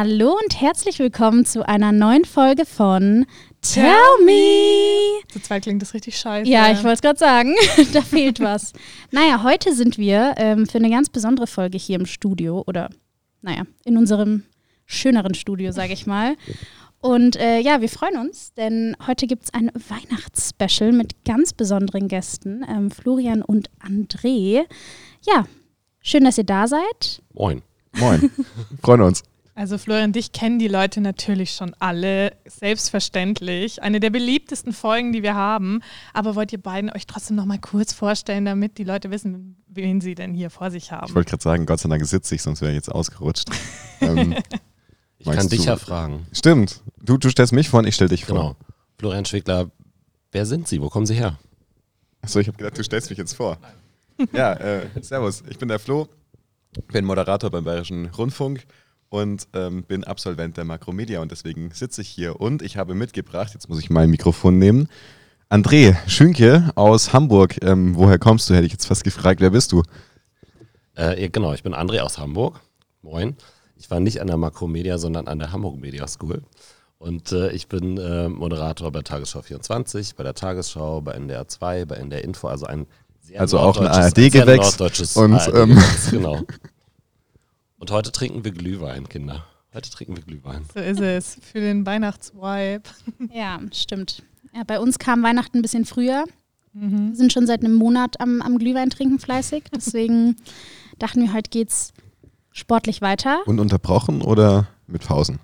Hallo und herzlich willkommen zu einer neuen Folge von Tell Me. Zu zweit klingt das richtig scheiße. Ja, ich wollte es gerade sagen, da fehlt was. Naja, heute sind wir ähm, für eine ganz besondere Folge hier im Studio oder, naja, in unserem schöneren Studio, sage ich mal. Und äh, ja, wir freuen uns, denn heute gibt es ein Weihnachtsspecial mit ganz besonderen Gästen, ähm, Florian und André. Ja, schön, dass ihr da seid. Moin. Moin. Freuen uns. Also Florian, dich kennen die Leute natürlich schon alle, selbstverständlich. Eine der beliebtesten Folgen, die wir haben. Aber wollt ihr beiden euch trotzdem noch mal kurz vorstellen, damit die Leute wissen, wen sie denn hier vor sich haben? Ich wollte gerade sagen, Gott sei Dank sitze ich, sonst wäre ich jetzt ausgerutscht. ähm, Ich kann dich du- ja fragen. stimmt. Du, du stellst mich vor und ich stell dich vor. Genau. Florian Schwegler, wer sind Sie? Wo kommen Sie her? Achso, ich habe gedacht, du stellst mich jetzt vor. Ja, äh, servus. Ich bin der Flo, bin Moderator beim Bayerischen Rundfunk und ähm, bin Absolvent der Makromedia und deswegen sitze ich hier. Und ich habe mitgebracht, jetzt muss ich mein Mikrofon nehmen, André Schünke aus Hamburg. Ähm, woher kommst du, hätte ich jetzt fast gefragt. Wer bist du? Äh, genau, ich bin André aus Hamburg. Moin. Ich war nicht an der Makromedia, sondern an der Hamburg Media School. Und äh, ich bin äh, Moderator bei Tagesschau 24, bei der Tagesschau, bei NDR 2, bei NDR Info, also ein sehr Also auch ein ARD-Gewächs und, ARD-Gewächs, genau. Und heute trinken wir Glühwein, Kinder. Heute trinken wir Glühwein. So ist es. Für den Weihnachtsvibe. Ja, stimmt. Ja, bei uns kam Weihnachten ein bisschen früher. Mhm. Wir sind schon seit einem Monat am, am Glühwein trinken fleißig. Deswegen dachten wir, heute geht's sportlich weiter. Und unterbrochen oder mit Pausen?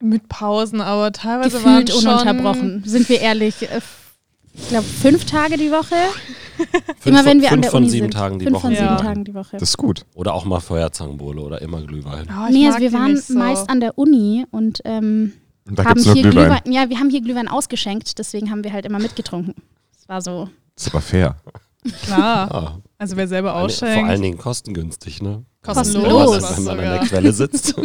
Mit Pausen, aber teilweise waren Gefühlt schon ununterbrochen. Sind wir ehrlich? Ich glaube, fünf Tage die Woche. Fünf, Immer wenn wir fünf an der von Uni sieben sind. Tagen die fünf Woche. von sieben Ja. Tagen die Woche. Das ist gut. Oder auch mal Feuerzangenbowle oder immer Glühwein. Ich nee, also wir waren so. meist an der Uni und ähm, Und da haben hier Glühwein. Glühwein. Ja, wir haben hier Glühwein ausgeschenkt, deswegen haben wir halt immer mitgetrunken. Das war so. Das ist aber fair. Klar. Ah, Also wer selber ausschenkt. vor allen Dingen kostengünstig, ne? Kostenlos. Wenn man, wenn man an der sogar. Quelle sitzt.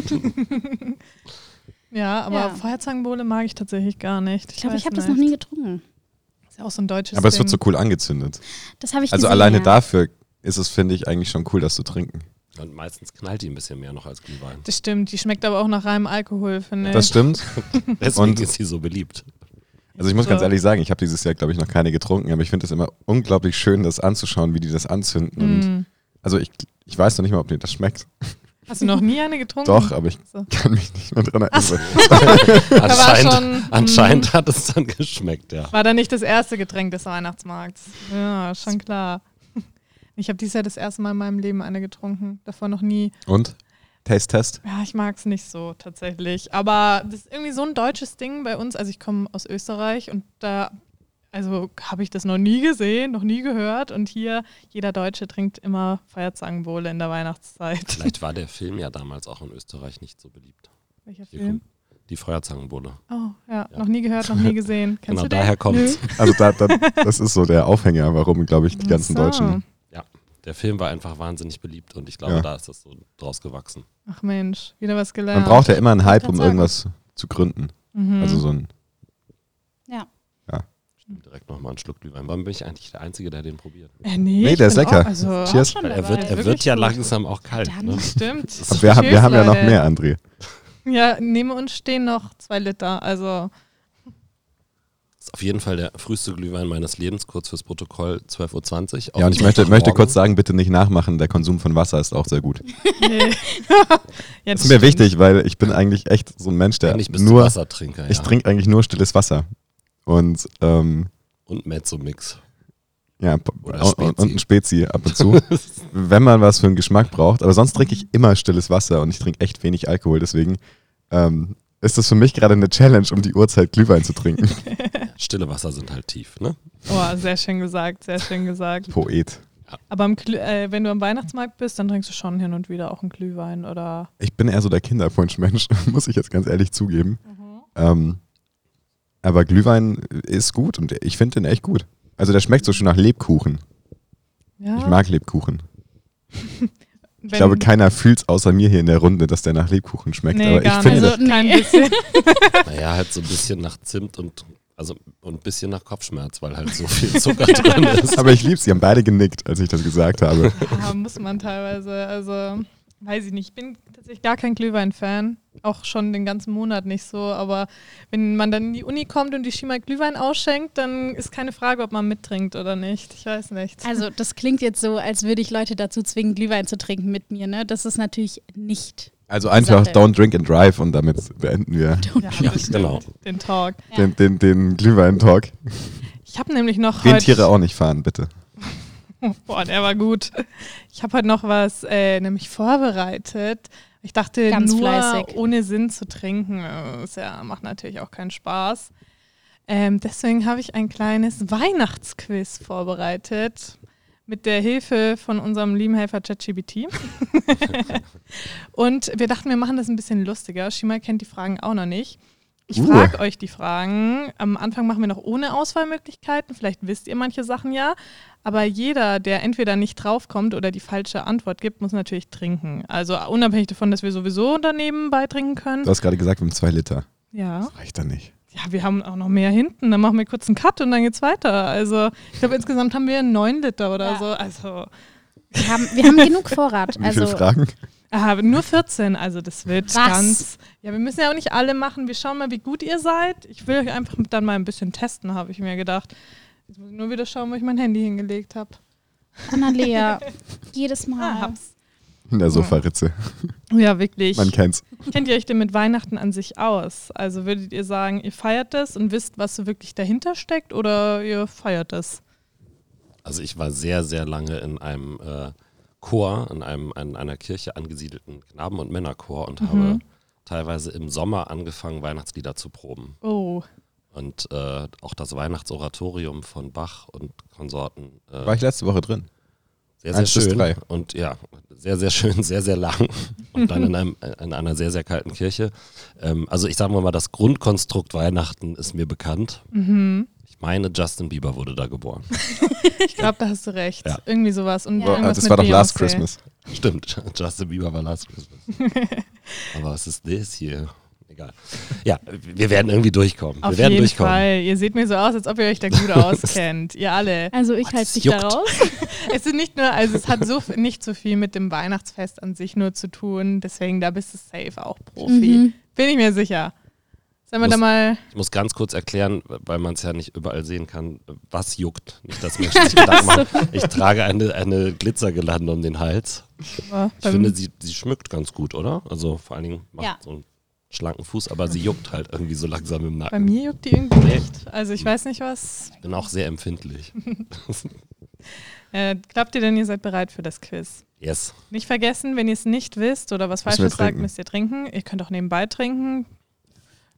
Ja, aber Ja. Feuerzangenbowle mag ich tatsächlich gar nicht. Ich glaube, ich weiß habe das noch nie getrunken. Ist ja auch so ein deutsches Aber es wird so cool angezündet. Das habe ich Also gesehen, alleine ja. dafür ist es, finde ich, eigentlich schon cool, das zu trinken. Und meistens knallt die ein bisschen mehr noch als Glühwein. Das stimmt, die schmeckt aber auch nach reinem Alkohol, finde Das ich. stimmt. Deswegen Und- ist sie so beliebt. Also ich muss So. ganz ehrlich sagen, ich habe dieses Jahr, glaube ich, noch keine getrunken, aber ich finde es immer unglaublich schön, das anzuschauen, wie die das anzünden. Und Mm. also ich, ich weiß noch nicht mal, ob mir das schmeckt. Hast du noch nie eine getrunken? Doch, aber ich So. kann mich nicht mehr dran erinnern. Anscheinend, schon, anscheinend hat es dann geschmeckt, ja. War da nicht das erste Getränk des Weihnachtsmarkts? Ja, schon klar. Ich habe dieses Jahr das erste Mal in meinem Leben eine getrunken. Davor noch nie. Und? Taste-Test? Ja, ich mag es nicht so tatsächlich. Aber das ist irgendwie so ein deutsches Ding bei uns. Also ich komme aus Österreich und da, also habe ich das noch nie gesehen, noch nie gehört. Und hier, jeder Deutsche trinkt immer Feuerzangenbowle in der Weihnachtszeit. Vielleicht war der Film ja damals auch in Österreich nicht so beliebt. Welcher Die, Film? die Feuerzangenbowle. Oh, ja, Ja. noch nie gehört, noch nie gesehen. Kennst Genau, du den? daher kommt's. Also da, da, das ist so der Aufhänger, warum, glaube ich, die ganzen so. Deutschen. Der Film war einfach wahnsinnig beliebt und ich glaube, Ja. da ist das so draus gewachsen. Ach Mensch, wieder was gelernt. Man braucht ja immer einen Hype, um sagen. irgendwas zu gründen. Mhm. Also so ein. Ja. Direkt nochmal einen Schluck Glühwein. Warum bin ich eigentlich der Einzige, der den probiert? Äh, nee, Nee, ich der ist lecker. Auch, also, Cheers. Er wird, er wird ja gut. langsam auch kalt. Dann- Ne? Stimmt. Aber wir, haben, wir haben ja noch mehr, André. Ja, neben uns stehen noch zwei Liter. Also, Das ist auf jeden Fall der früheste Glühwein meines Lebens, kurz fürs Protokoll 12.20 Uhr. Ja, und ich möchte, möchte kurz sagen, bitte nicht nachmachen, der Konsum von Wasser ist auch sehr gut. nee. ja, Das ist mir wichtig, weil ich bin eigentlich echt so ein Mensch, der Eigentlich bist du nur, Wassertrinker. ich ja. trinke eigentlich nur stilles Wasser. Und ähm, Und Mezzo-Mix. ja, und, und ein Spezi ab und zu, wenn man was für einen Geschmack braucht. Aber sonst trinke ich immer stilles Wasser und ich trinke echt wenig Alkohol. Deswegen ähm, ist das für mich gerade eine Challenge, um die Uhrzeit Glühwein zu trinken. Stille Wasser sind halt tief, ne? Oh, sehr schön gesagt, sehr schön gesagt. Poet. Aber am Glüh äh, wenn du am Weihnachtsmarkt bist, dann trinkst du schon hin und wieder auch einen Glühwein oder. Ich bin eher so der Kinderpunsch-Mensch, muss ich jetzt ganz ehrlich zugeben. Ähm, aber Glühwein ist gut und ich finde den echt gut. Also der schmeckt so schön nach Lebkuchen. Ja, Ich mag Lebkuchen. wenn, Ich glaube, keiner fühlt es außer mir hier in der Runde, dass der nach Lebkuchen schmeckt. Nee, aber ich gar finde, nicht. Also, kein bisschen. Naja, halt so ein bisschen nach Zimt und also und ein bisschen nach Kopfschmerz, weil halt so viel Zucker drin ist. aber ich liebe Sie haben beide genickt, als ich das gesagt habe. Ja, muss man teilweise. Also, weiß ich nicht. Ich bin tatsächlich gar kein Glühwein-Fan. auch schon den ganzen Monat nicht so. Aber wenn man dann in die Uni kommt und die Schima Glühwein ausschenkt, dann ist keine Frage, ob man mittrinkt oder nicht. Ich weiß nicht. Also das klingt jetzt so, als würde ich Leute dazu zwingen, Glühwein zu trinken mit mir. Ne? Das ist natürlich nicht. Also einfach Sache. don't drink and drive und damit beenden wir ja, genau. Den Talk. Ja. den, den, den Glühwein-Talk. Ich habe nämlich noch Den Tiere auch nicht fahren, bitte. Boah, der war gut. Ich habe heute noch was äh, nämlich vorbereitet. Ich dachte, Ganz nur fleißig. ohne Sinn zu trinken, äh, ist ja, macht natürlich auch keinen Spaß. Ähm, deswegen habe ich ein kleines Weihnachtsquiz vorbereitet mit der Hilfe von unserem lieben Helfer ChatGPT. Und wir dachten, wir machen das ein bisschen lustiger. Shima kennt die Fragen auch noch nicht. Ich Uh. frage euch die Fragen. Am Anfang machen wir noch ohne Auswahlmöglichkeiten. Vielleicht wisst ihr manche Sachen ja. Aber jeder, der entweder nicht draufkommt oder die falsche Antwort gibt, muss natürlich trinken. Also unabhängig davon, dass wir sowieso daneben beitrinken können. Du hast gerade gesagt, wir haben zwei Liter. Ja. Das reicht dann nicht. Ja, wir haben auch noch mehr hinten. Dann machen wir kurz einen Cut und dann geht's weiter. Also ich glaube, insgesamt haben wir neun Liter oder Ja. so. Also Wir haben, wir haben genug Vorrat. Wie Also viele Fragen? Ah, nur 14. Also das wird Was? ganz. Ja, wir müssen ja auch nicht alle machen. Wir schauen mal, wie gut ihr seid. Ich will euch einfach dann mal ein bisschen testen, habe ich mir gedacht. Jetzt muss ich nur wieder schauen, wo ich mein Handy hingelegt habe. Annalea, jedes Mal. Ah, hab's. In der Sofaritze. Ja, wirklich. Man kennt's. Kennt ihr euch denn mit Weihnachten an sich aus? Also würdet ihr sagen, ihr feiert das und wisst, was so wirklich dahinter steckt oder ihr feiert das? Also ich war sehr, sehr lange in einem äh, Chor, in, einem, in einer Kirche angesiedelten Knaben- und Männerchor und habe teilweise im Sommer angefangen, Weihnachtslieder zu proben. Oh, Und äh, auch das Weihnachtsoratorium von Bach und Konsorten. Äh, War ich letzte Woche drin. sehr, sehr eins bis schön. drei. Und ja, sehr, sehr schön, sehr, sehr lang. Und dann in, einem, in einer sehr, sehr kalten Kirche. Ähm, also ich sage mal, das Grundkonstrukt Weihnachten ist mir bekannt. mhm. Ich meine, Justin Bieber wurde da geboren. ich glaube, da hast du recht. Ja. Irgendwie sowas. Und Ja. Das mit war doch Last Beyoncé. Christmas. Stimmt, Justin Bieber war Last Christmas. Aber was ist das hier? Egal. Ja, wir werden irgendwie durchkommen. Auf wir werden jeden durchkommen. Fall. Ihr seht mir so aus, als ob ihr euch da gut auskennt. Ihr alle. Also ich halte dich da raus. Es ist nicht nur, also es hat so nicht so viel mit dem Weihnachtsfest an sich nur zu tun. Deswegen, da bist du safe auch Profi. Mhm. Bin ich mir sicher. Sollen wir da mal. Ich muss ganz kurz erklären, weil man es ja nicht überall sehen kann, was juckt. Nicht, dass Menschen sich Gedanken machen. Ich trage eine, eine Glitzergelande um den Hals. Ich finde, sie, sie schmückt ganz gut, oder? Also vor allen Dingen macht Ja. so einen schlanken Fuß, aber sie juckt halt irgendwie so langsam im bei Nacken. mir juckt die irgendwie nicht. Also ich weiß nicht, was. Ich bin auch sehr empfindlich. Äh, glaubt ihr denn, ihr seid bereit für das Quiz? Yes. Nicht vergessen, wenn ihr es nicht wisst oder was Falsches sagt, müsst ihr trinken. Ihr könnt auch nebenbei trinken.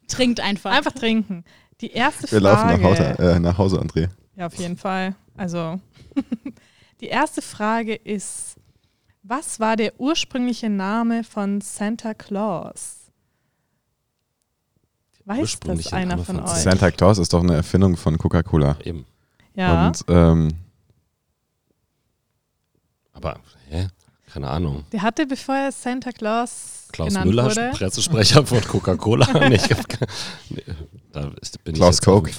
Trinkt einfach. Einfach trinken. Die erste Wir Frage. laufen nach Hause, äh, nach Hause, André. Ja, auf jeden Fall. Also, die erste Frage ist: Was war der ursprüngliche Name von Santa Claus? Weiß das einer Name von von euch? Santa Claus ist doch eine Erfindung von Coca-Cola. Eben. ja. Und ähm, Aber, hä? Keine Ahnung. Der hatte, bevor er Santa Claus Klaus genannt Müller, wurde, Pressesprecher von Coca-Cola. nee, nee, da ist, bin Klaus Coke.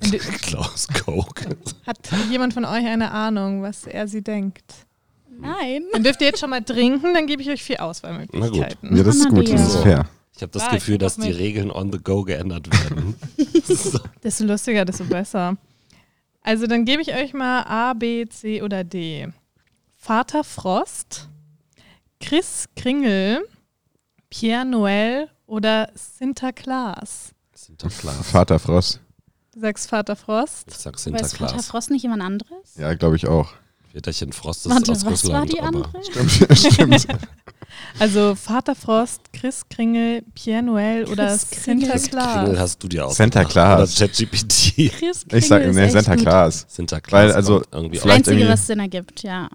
Klaus Coke. hat jemand von euch eine Ahnung, was er sie denkt? Nein. Dann dürft ihr jetzt schon mal trinken, dann gebe ich euch vier Auswahlmöglichkeiten. ja, das ist gut, das ist fair. Ich habe das ich Gefühl, dass die. Regeln on the go geändert werden. so. Desto lustiger, desto besser. Also dann gebe ich euch mal A, B, C oder D. Vater Frost, Chris Kringel, Pierre Noël oder Sinterklaas. Sinterklaas. Vater Frost. Du sagst Vater Frost. Ich sag Weiß Vater Sinterklaas. Frost nicht jemand anderes? Ja, glaube ich auch. Väterchen Frost ist Warte, aus was Russland. war die andere? Stimmt. Also Vater Frost, Chris Kringel, Pierre Noël oder Chris Kringel. Kringel Sinterklaas. hast du dir auch. Santa Claus. Oder ChatGPT. Chris Ich sag, ist nee. Claus. Sinterklaas Weil, also, vielleicht Einzige, irgendwie- was Sinn ergibt, ja.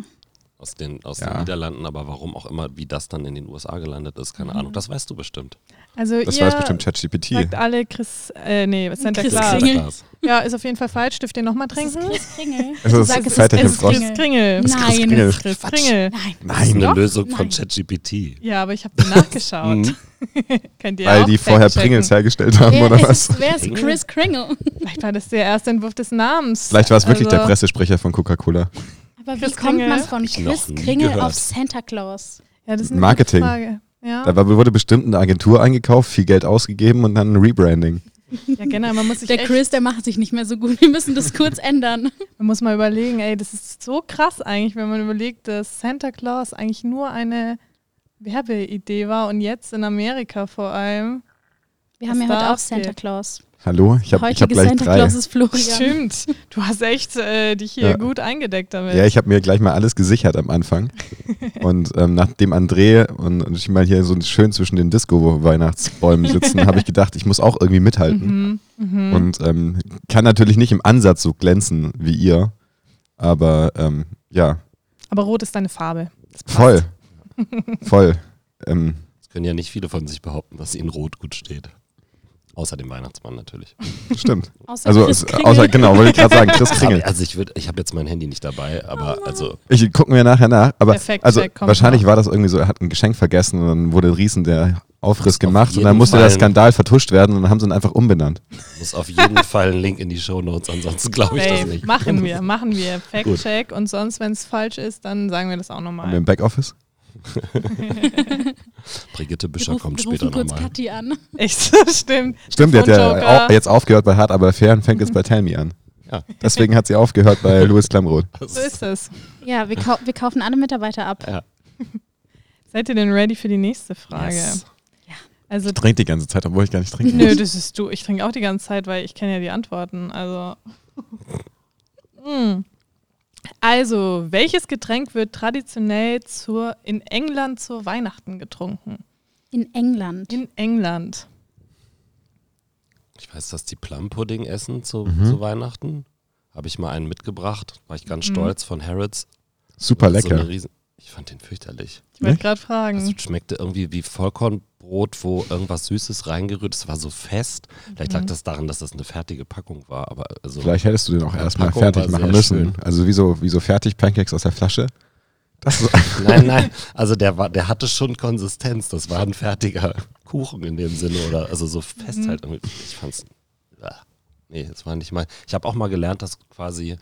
Aus, den, aus Ja. den Niederlanden, aber warum auch immer, wie das dann in den USA gelandet ist, keine Mhm. Ahnung. Das weißt du bestimmt. Also Das ihr weiß bestimmt ChatGPT. sagt alle Chris, äh, nee, Chris Sinterklaas. Kringel. Ja, ist auf jeden Fall falsch. Dürft ihr nochmal Das ist trinken? Chris Kringel. Es ist Sag, es Es ist. Chris Kringel. Nein. Chris Kringel. Chris Quatsch. Kringel. Nein. Das ist Nein, eine? Lösung von Nein. ChatGPT. Ja, aber ich habe nachgeschaut. Mhm. Könnt ihr weil auch die vorher. Pringles hergestellt haben, Wer oder ist, was? wer ist? Chris Kringel? Vielleicht war das der erste Entwurf des Namens. Vielleicht war es wirklich Also- der Pressesprecher von Coca-Cola. Aber wie Chris kommt man Kringel? von Chris Kringel gehört. auf Santa Claus? Ja, das ist eine Marketing. gute Frage. Ja, Da wurde bestimmt eine Agentur eingekauft, viel Geld ausgegeben und dann ein Rebranding. ja genau, man muss sich Der Chris, der macht sich nicht mehr so gut. Wir müssen das kurz ändern. man muss mal überlegen, ey, das ist so krass eigentlich, wenn man überlegt, dass Santa Claus eigentlich nur eine Werbeidee war und jetzt in Amerika vor allem. Wir haben ja heute auch Santa. Claus. Hallo, ich habe hab gleich drei. Claus ist Florian. Stimmt, du hast echt äh, dich hier Ja. gut eingedeckt damit. Ja, ich habe mir gleich mal alles gesichert am Anfang. Und ähm, nachdem André und, und ich mal hier so schön zwischen den Disco-Weihnachtsbäumen sitzen, habe ich gedacht, ich muss auch irgendwie mithalten. mhm. Mhm. Und ähm, kann natürlich nicht im Ansatz so glänzen wie ihr. Aber ähm, ja, Aber rot ist deine Farbe. Voll. voll. Ähm, Das können ja nicht viele von sich behaupten, dass ihnen Rot gut steht. Außer dem Weihnachtsmann natürlich. stimmt. Außer Also, Chris Kringel. außer, genau, wollte ich gerade sagen, Chris Kringel. Aber, also ich würde, ich habe jetzt mein Handy nicht dabei, aber also Ich gucke mir nachher nach, aber Perfekt, also Check kommt wahrscheinlich noch. war das irgendwie so, er hat ein Geschenk vergessen und dann wurde riesen der Aufriss Auf gemacht und jeden dann musste der Fall. Skandal vertuscht werden und dann haben sie ihn einfach umbenannt. muss auf jeden Fall ein Link in die Shownotes, ansonsten glaube ich Ey, das nicht. machen wir, machen wir. Gut. Fact-Check und sonst, wenn es falsch ist, dann sagen wir das auch Haben wir nochmal. im Backoffice? Brigitte Büscher rufen, kommt später rufen kurz nochmal. Kathi an. Echt, stimmt. Stimmt, die hat ja jetzt aufgehört bei Hart aber fair und fängt jetzt bei Tell Me an. Ja. Deswegen hat sie aufgehört bei Louis Klamroth. So ist es. Ja, wir, kau wir kaufen alle Mitarbeiter ab. Ja. Seid ihr denn ready für die nächste Frage? Yes. Also, Ich trinke die ganze Zeit, obwohl ich gar nicht trinken nö, das ist du. Ich trinke auch die ganze Zeit, weil ich kenne ja die Antworten. Also. Mm. Also, welches Getränk wird traditionell zur, in England zur Weihnachten getrunken? In England. In England. Ich weiß, dass die Plum-Pudding essen zu, Mhm. zu Weihnachten. Habe ich mal einen mitgebracht. War ich ganz Mhm. stolz von Harrods. Super So lecker. eine Riesen ich fand den fürchterlich. Ich wollte gerade fragen. Es schmeckte irgendwie wie Vollkornbrot, wo irgendwas Süßes reingerührt. Es war so fest. Vielleicht lag Mhm. das daran, dass das eine fertige Packung war. Aber also, Vielleicht hättest du den auch erstmal Packung fertig war machen sehr müssen. schön. Also wie so, wie so fertig Pancakes aus der Flasche. Das ist, Nein, nein. Also der war, der hatte schon Konsistenz. Das war ein fertiger Kuchen in dem Sinne oder also so fest Mhm. halt. irgendwie. Ich fand's. ah, Nee, das war nicht mal. Ich habe auch mal gelernt, dass quasi,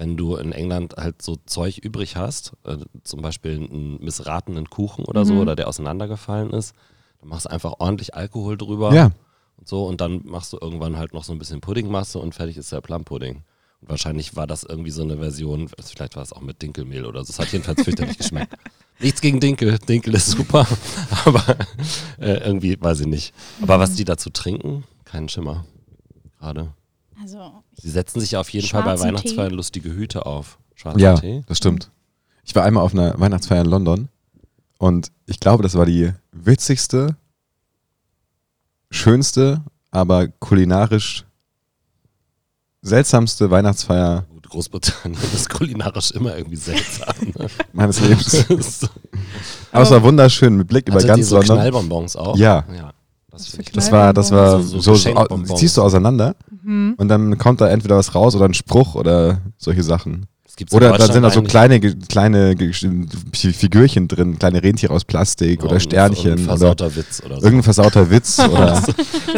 wenn du in England halt so Zeug übrig hast, äh, zum Beispiel einen missratenen Kuchen oder so, Mhm. oder der auseinandergefallen ist, dann machst du einfach ordentlich Alkohol drüber ja, und so und dann machst du irgendwann halt noch so ein bisschen Puddingmasse und fertig ist der Plum-Pudding. Und wahrscheinlich war das irgendwie so eine Version, also vielleicht war es auch mit Dinkelmehl oder so. Es hat jedenfalls fürchterlich geschmeckt. Nichts gegen Dinkel, Dinkel ist super, aber äh, irgendwie weiß ich nicht. Aber was die dazu trinken, keinen Schimmer. Gerade. Also, Sie setzen sich ja auf jeden Fall bei Schwarzen Weihnachtsfeiern lustige Hüte auf. Schwarzer ja, Tee. das stimmt. Ich war einmal auf einer Weihnachtsfeier in London und ich glaube, das war die witzigste, schönste, aber kulinarisch seltsamste Weihnachtsfeier Gut, Großbritannien ist kulinarisch immer irgendwie seltsam. Ne? meines Lebens. Aber es war wunderschön mit Blick über Hattet ihr ganz so London. Knallbonbons auch? Ja. ja. Das Das war, das war So- so, so ziehst du auseinander Mhm. und dann kommt da entweder was raus oder ein Spruch oder solche Sachen. Das gibt's in Oder da sind da so kleine, kleine Figürchen drin, kleine Rentiere aus Plastik Ja, oder irgendein- Sternchen irgendein oder versauter Witz oder so. irgendein versauter Witz oder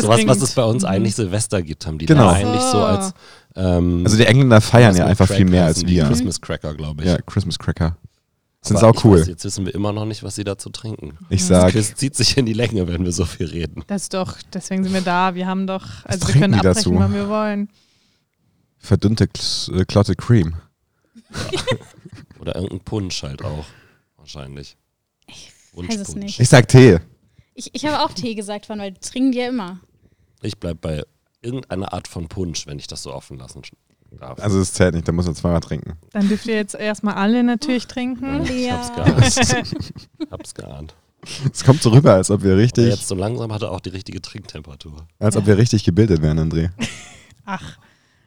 Sowas, was es bei uns Mhm. eigentlich Silvester gibt, haben die Genau. da eigentlich so als ähm, also die Engländer feiern ja einfach Crack viel mehr als wir. Christmas Cracker, glaube ich. Ja, Christmas Cracker. Sind sau ich cool. Weiß, jetzt wissen wir immer noch nicht, was sie dazu trinken. Ich Das sag, Chris zieht sich in die Länge, wenn wir so viel reden. Das ist doch, deswegen sind wir da. Wir haben doch, also wir trinken können abbrechen, dazu? wann wir wollen. verdünnte Kl- äh, Clotted Cream. Oder irgendein Punsch halt auch. Wahrscheinlich. weiß es nicht. Ich sag Tee. ich, ich habe auch Tee gesagt, von, weil trinken die ja immer. Ich bleib bei irgendeiner Art von Punsch, wenn ich das so offen lassen darf. Also es zählt nicht, da muss man zweimal trinken. Dann dürft ihr jetzt erstmal alle natürlich trinken. ich hab's geahnt. hab's geahnt. Es kommt so rüber, als ob wir Aber richtig, jetzt so langsam hat er auch die richtige Trinktemperatur. als ob wir richtig gebildet wären, André. Ach,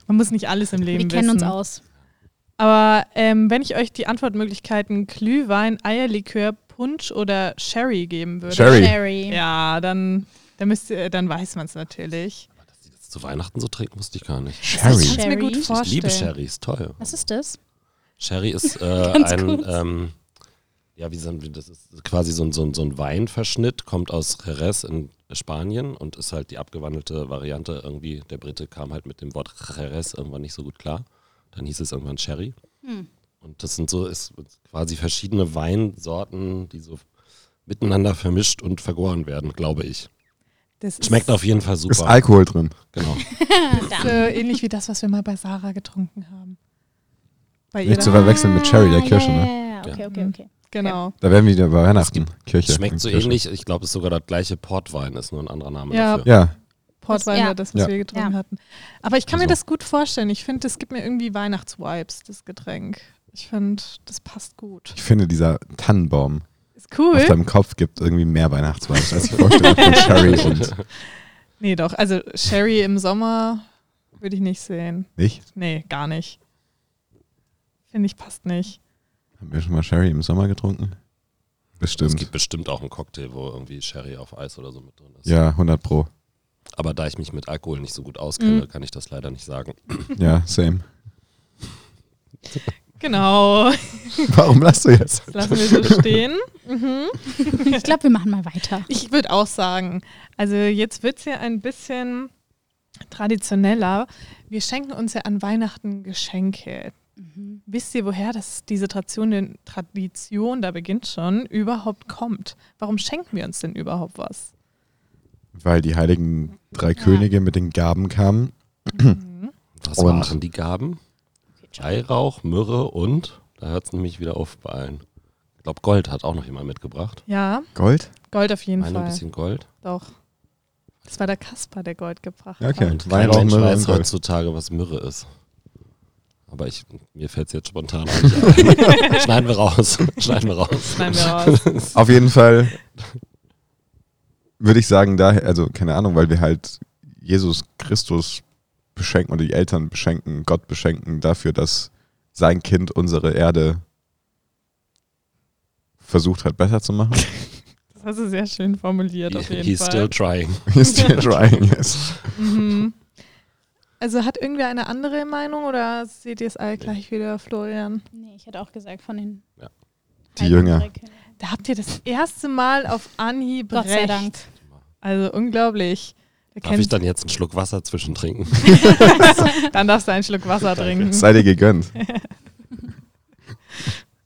man muss nicht alles im Leben Wir kennen uns wissen. aus. Aber ähm, wenn ich euch die Antwortmöglichkeiten Glühwein, Eierlikör, Punsch oder Sherry geben würde, Sherry. Sherry. ja, dann, dann, müsst ihr, dann weiß man es natürlich. Zu Weihnachten so trinken, wusste ich gar nicht. Sherry. Ich kann mir gut Sherry? Ich vorstellen. liebe Sherry, ist toll. Was ist das? Sherry ist äh, ein, ähm, ja, wie sagen wir, das ist quasi so ein, so, ein, so ein Weinverschnitt, kommt aus Jerez in Spanien und ist halt die abgewandelte Variante. Irgendwie, der Brite kam halt mit dem Wort Jerez irgendwann nicht so gut klar. Dann hieß es irgendwann Sherry. Hm. Und das sind so ist quasi verschiedene Weinsorten, die so miteinander vermischt und vergoren werden, glaube ich. Das ist, Schmeckt auf jeden Fall Ist super. Alkohol drin. Genau. ist, äh, ähnlich wie das, was wir mal bei Sarah getrunken haben. Bei Nicht zu verwechseln mit Cherry, der Ah, Kirsche, ja, ne? Ja, ja, okay, okay, okay. Genau. Da werden wir wieder bei Weihnachten. Kirche. Schmeckt so ähnlich. Ich glaube, es ist sogar das gleiche Portwein, ist nur ein anderer Name Ja. dafür. Ja, Portwein ja. war das, was Ja. wir getrunken Ja. hatten. Aber ich kann mir Also. das gut vorstellen. Ich finde, das gibt mir irgendwie Weihnachtsvibes, das Getränk. Ich finde, das passt gut. ich finde, dieser Tannenbaum Ist cool. auf deinem Kopf gibt irgendwie mehr Weihnachtswein, als ich vorstelle von Cherry und Nee, doch. Also Sherry im Sommer würde ich nicht sehen. nicht. Nee, gar nicht. Finde ich passt nicht. Haben wir schon mal Sherry im Sommer getrunken? Es Bestimmt. gibt bestimmt auch einen Cocktail, wo irgendwie Sherry auf Eis oder so mit drin ist. Ja, 100 Pro. Aber da ich mich mit Alkohol nicht so gut auskenne, Mhm. kann ich das leider nicht sagen. Ja, same. Genau. Warum lachst du jetzt? Das lassen wir so stehen. Mhm. Ich glaube, wir machen mal weiter. Ich würde auch sagen, also jetzt wird es ja ein bisschen traditioneller. Wir schenken uns ja an Weihnachten Geschenke. Mhm. Wisst ihr, woher das, diese Tradition, Tradition, da beginnt schon, überhaupt kommt? Warum schenken wir uns denn überhaupt was? Weil die heiligen drei Könige mit den Gaben kamen. Mhm. Was Und- waren die Gaben? Weihrauch, Myrrhe und, da hört es nämlich wieder auf bei allen. Ich glaube, Gold hat auch noch jemand mitgebracht. Ja, Gold? Gold auf jeden Meine ein Fall. bisschen Gold. Doch. Das war der Kasper, der Gold gebracht Ja, okay. hat. Und kein Weihrauch, Mensch Myrrhe und weiß Gold. heutzutage, was Myrrhe ist. Aber ich, mir fällt es jetzt spontan nicht ein. Schneiden wir raus. Schneiden wir raus. Schneiden wir raus. Auf jeden Fall würde ich sagen, daher, also keine Ahnung, weil wir halt Jesus Christus beschenken oder die Eltern beschenken, Gott beschenken dafür, dass sein Kind unsere Erde versucht hat, besser zu machen. Das hast du sehr schön formuliert, auf jeden He's Fall. still trying. He's still trying, yes. Mhm. Also hat irgendwer eine andere Meinung oder seht ihr es alle gleich wieder, Florian? Nee, ich hätte auch gesagt, von den Ja. Die Jünger. Da habt ihr das erste Mal auf Anhieb Gott sei recht. Dank. Also unglaublich. Darf ich dann jetzt einen Schluck Wasser zwischentrinken? dann darfst du einen Schluck Wasser trinken. Sei dir gegönnt.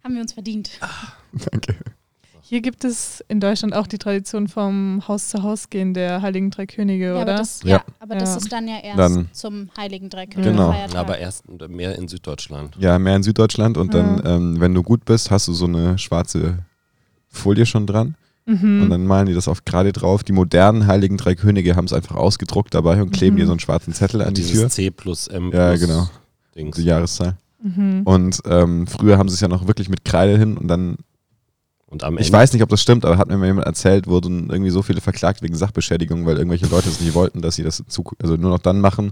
Haben wir uns verdient. Danke. Hier gibt es in Deutschland auch die Tradition vom Haus zu Haus gehen der Heiligen Drei Könige, Ja, aber, oder? das, Ja. ja. aber das Ja. ist dann ja erst Dann- zum Heiligen Drei Könige Genau. Feiertag. Aber erst mehr in Süddeutschland. Ja, mehr in Süddeutschland und dann, ähm, wenn du gut bist, hast du so eine schwarze Folie schon dran Mhm. und dann malen die das auf gerade drauf. Die modernen Heiligen Drei Könige haben es einfach ausgedruckt dabei und kleben Mhm. dir so einen schwarzen Zettel an die Dieses Tür, C plus M Ja, plus genau. Dings. die Jahreszahl. Mhm. Und ähm, früher haben sie es ja noch wirklich mit Kreide hin und dann, Und am Ende ich weiß nicht, ob das stimmt, aber hat mir mal jemand erzählt, wurden irgendwie so viele verklagt wegen Sachbeschädigung, weil irgendwelche Leute es nicht wollten, dass sie das also nur noch dann machen,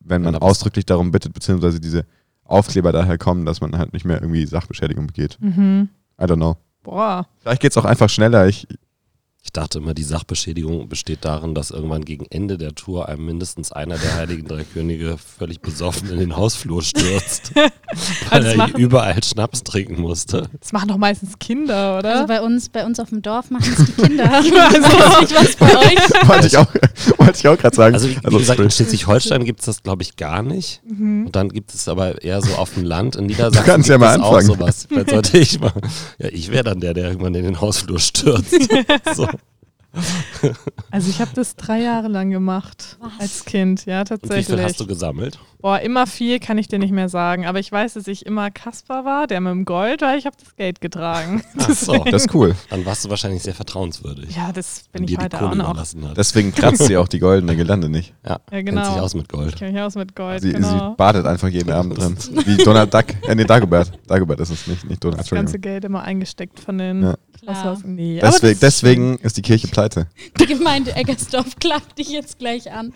wenn man ausdrücklich darum bittet, beziehungsweise diese Aufkleber daher kommen, dass man halt nicht mehr irgendwie Sachbeschädigung begeht. Mhm. I don't know. Boah. Vielleicht geht es auch einfach schneller. Ich, Ich dachte immer, die Sachbeschädigung besteht darin, dass irgendwann gegen Ende der Tour einem mindestens einer der Heiligen Drei Könige völlig besoffen in den Hausflur stürzt, weil Also er machen- überall Schnaps trinken musste. Das machen doch meistens Kinder, oder? Also bei uns, bei uns auf dem Dorf machen es die Kinder. also nicht was bei euch. wollte ich auch, wollte ich auch gerade sagen. Also wie, wie gesagt, in Schleswig-Holstein gibt es das, glaube ich, gar nicht. mhm. Und dann gibt es aber eher so auf dem Land. In Niedersachsen Du kannst gibt ja mal es auch anfangen. sowas. Vielleicht sollte ich mal. Ja, ich wäre dann der, der irgendwann in den Hausflur stürzt. so. Also ich habe das drei Jahre lang gemacht Was? als Kind, ja Und wie tatsächlich. viel hast du gesammelt? Boah, immer viel kann ich dir nicht mehr sagen, aber ich weiß, dass ich immer Kasper war, der mit dem Gold, weil ich habe das Geld getragen. Ach so. Das ist cool. Dann warst du wahrscheinlich sehr vertrauenswürdig. Ja, das bin ich heute auch noch. Deswegen kratzt sie auch die goldene Gelande nicht. ja, Ja, kennt genau. sich aus mit Gold. Ich kenne mich aus mit Gold, Sie, genau. sie badet einfach jeden Abend drin. Wie Donald Duck. Äh, nee, Dagobert. Dagobert ist es nicht, nicht Donald. das ganze. Geld immer eingesteckt von den Ja. Klar. Nee, Deswegen, deswegen ist die Kirche pleite. Die Gemeinde Eggersdorf klagt dich jetzt gleich an.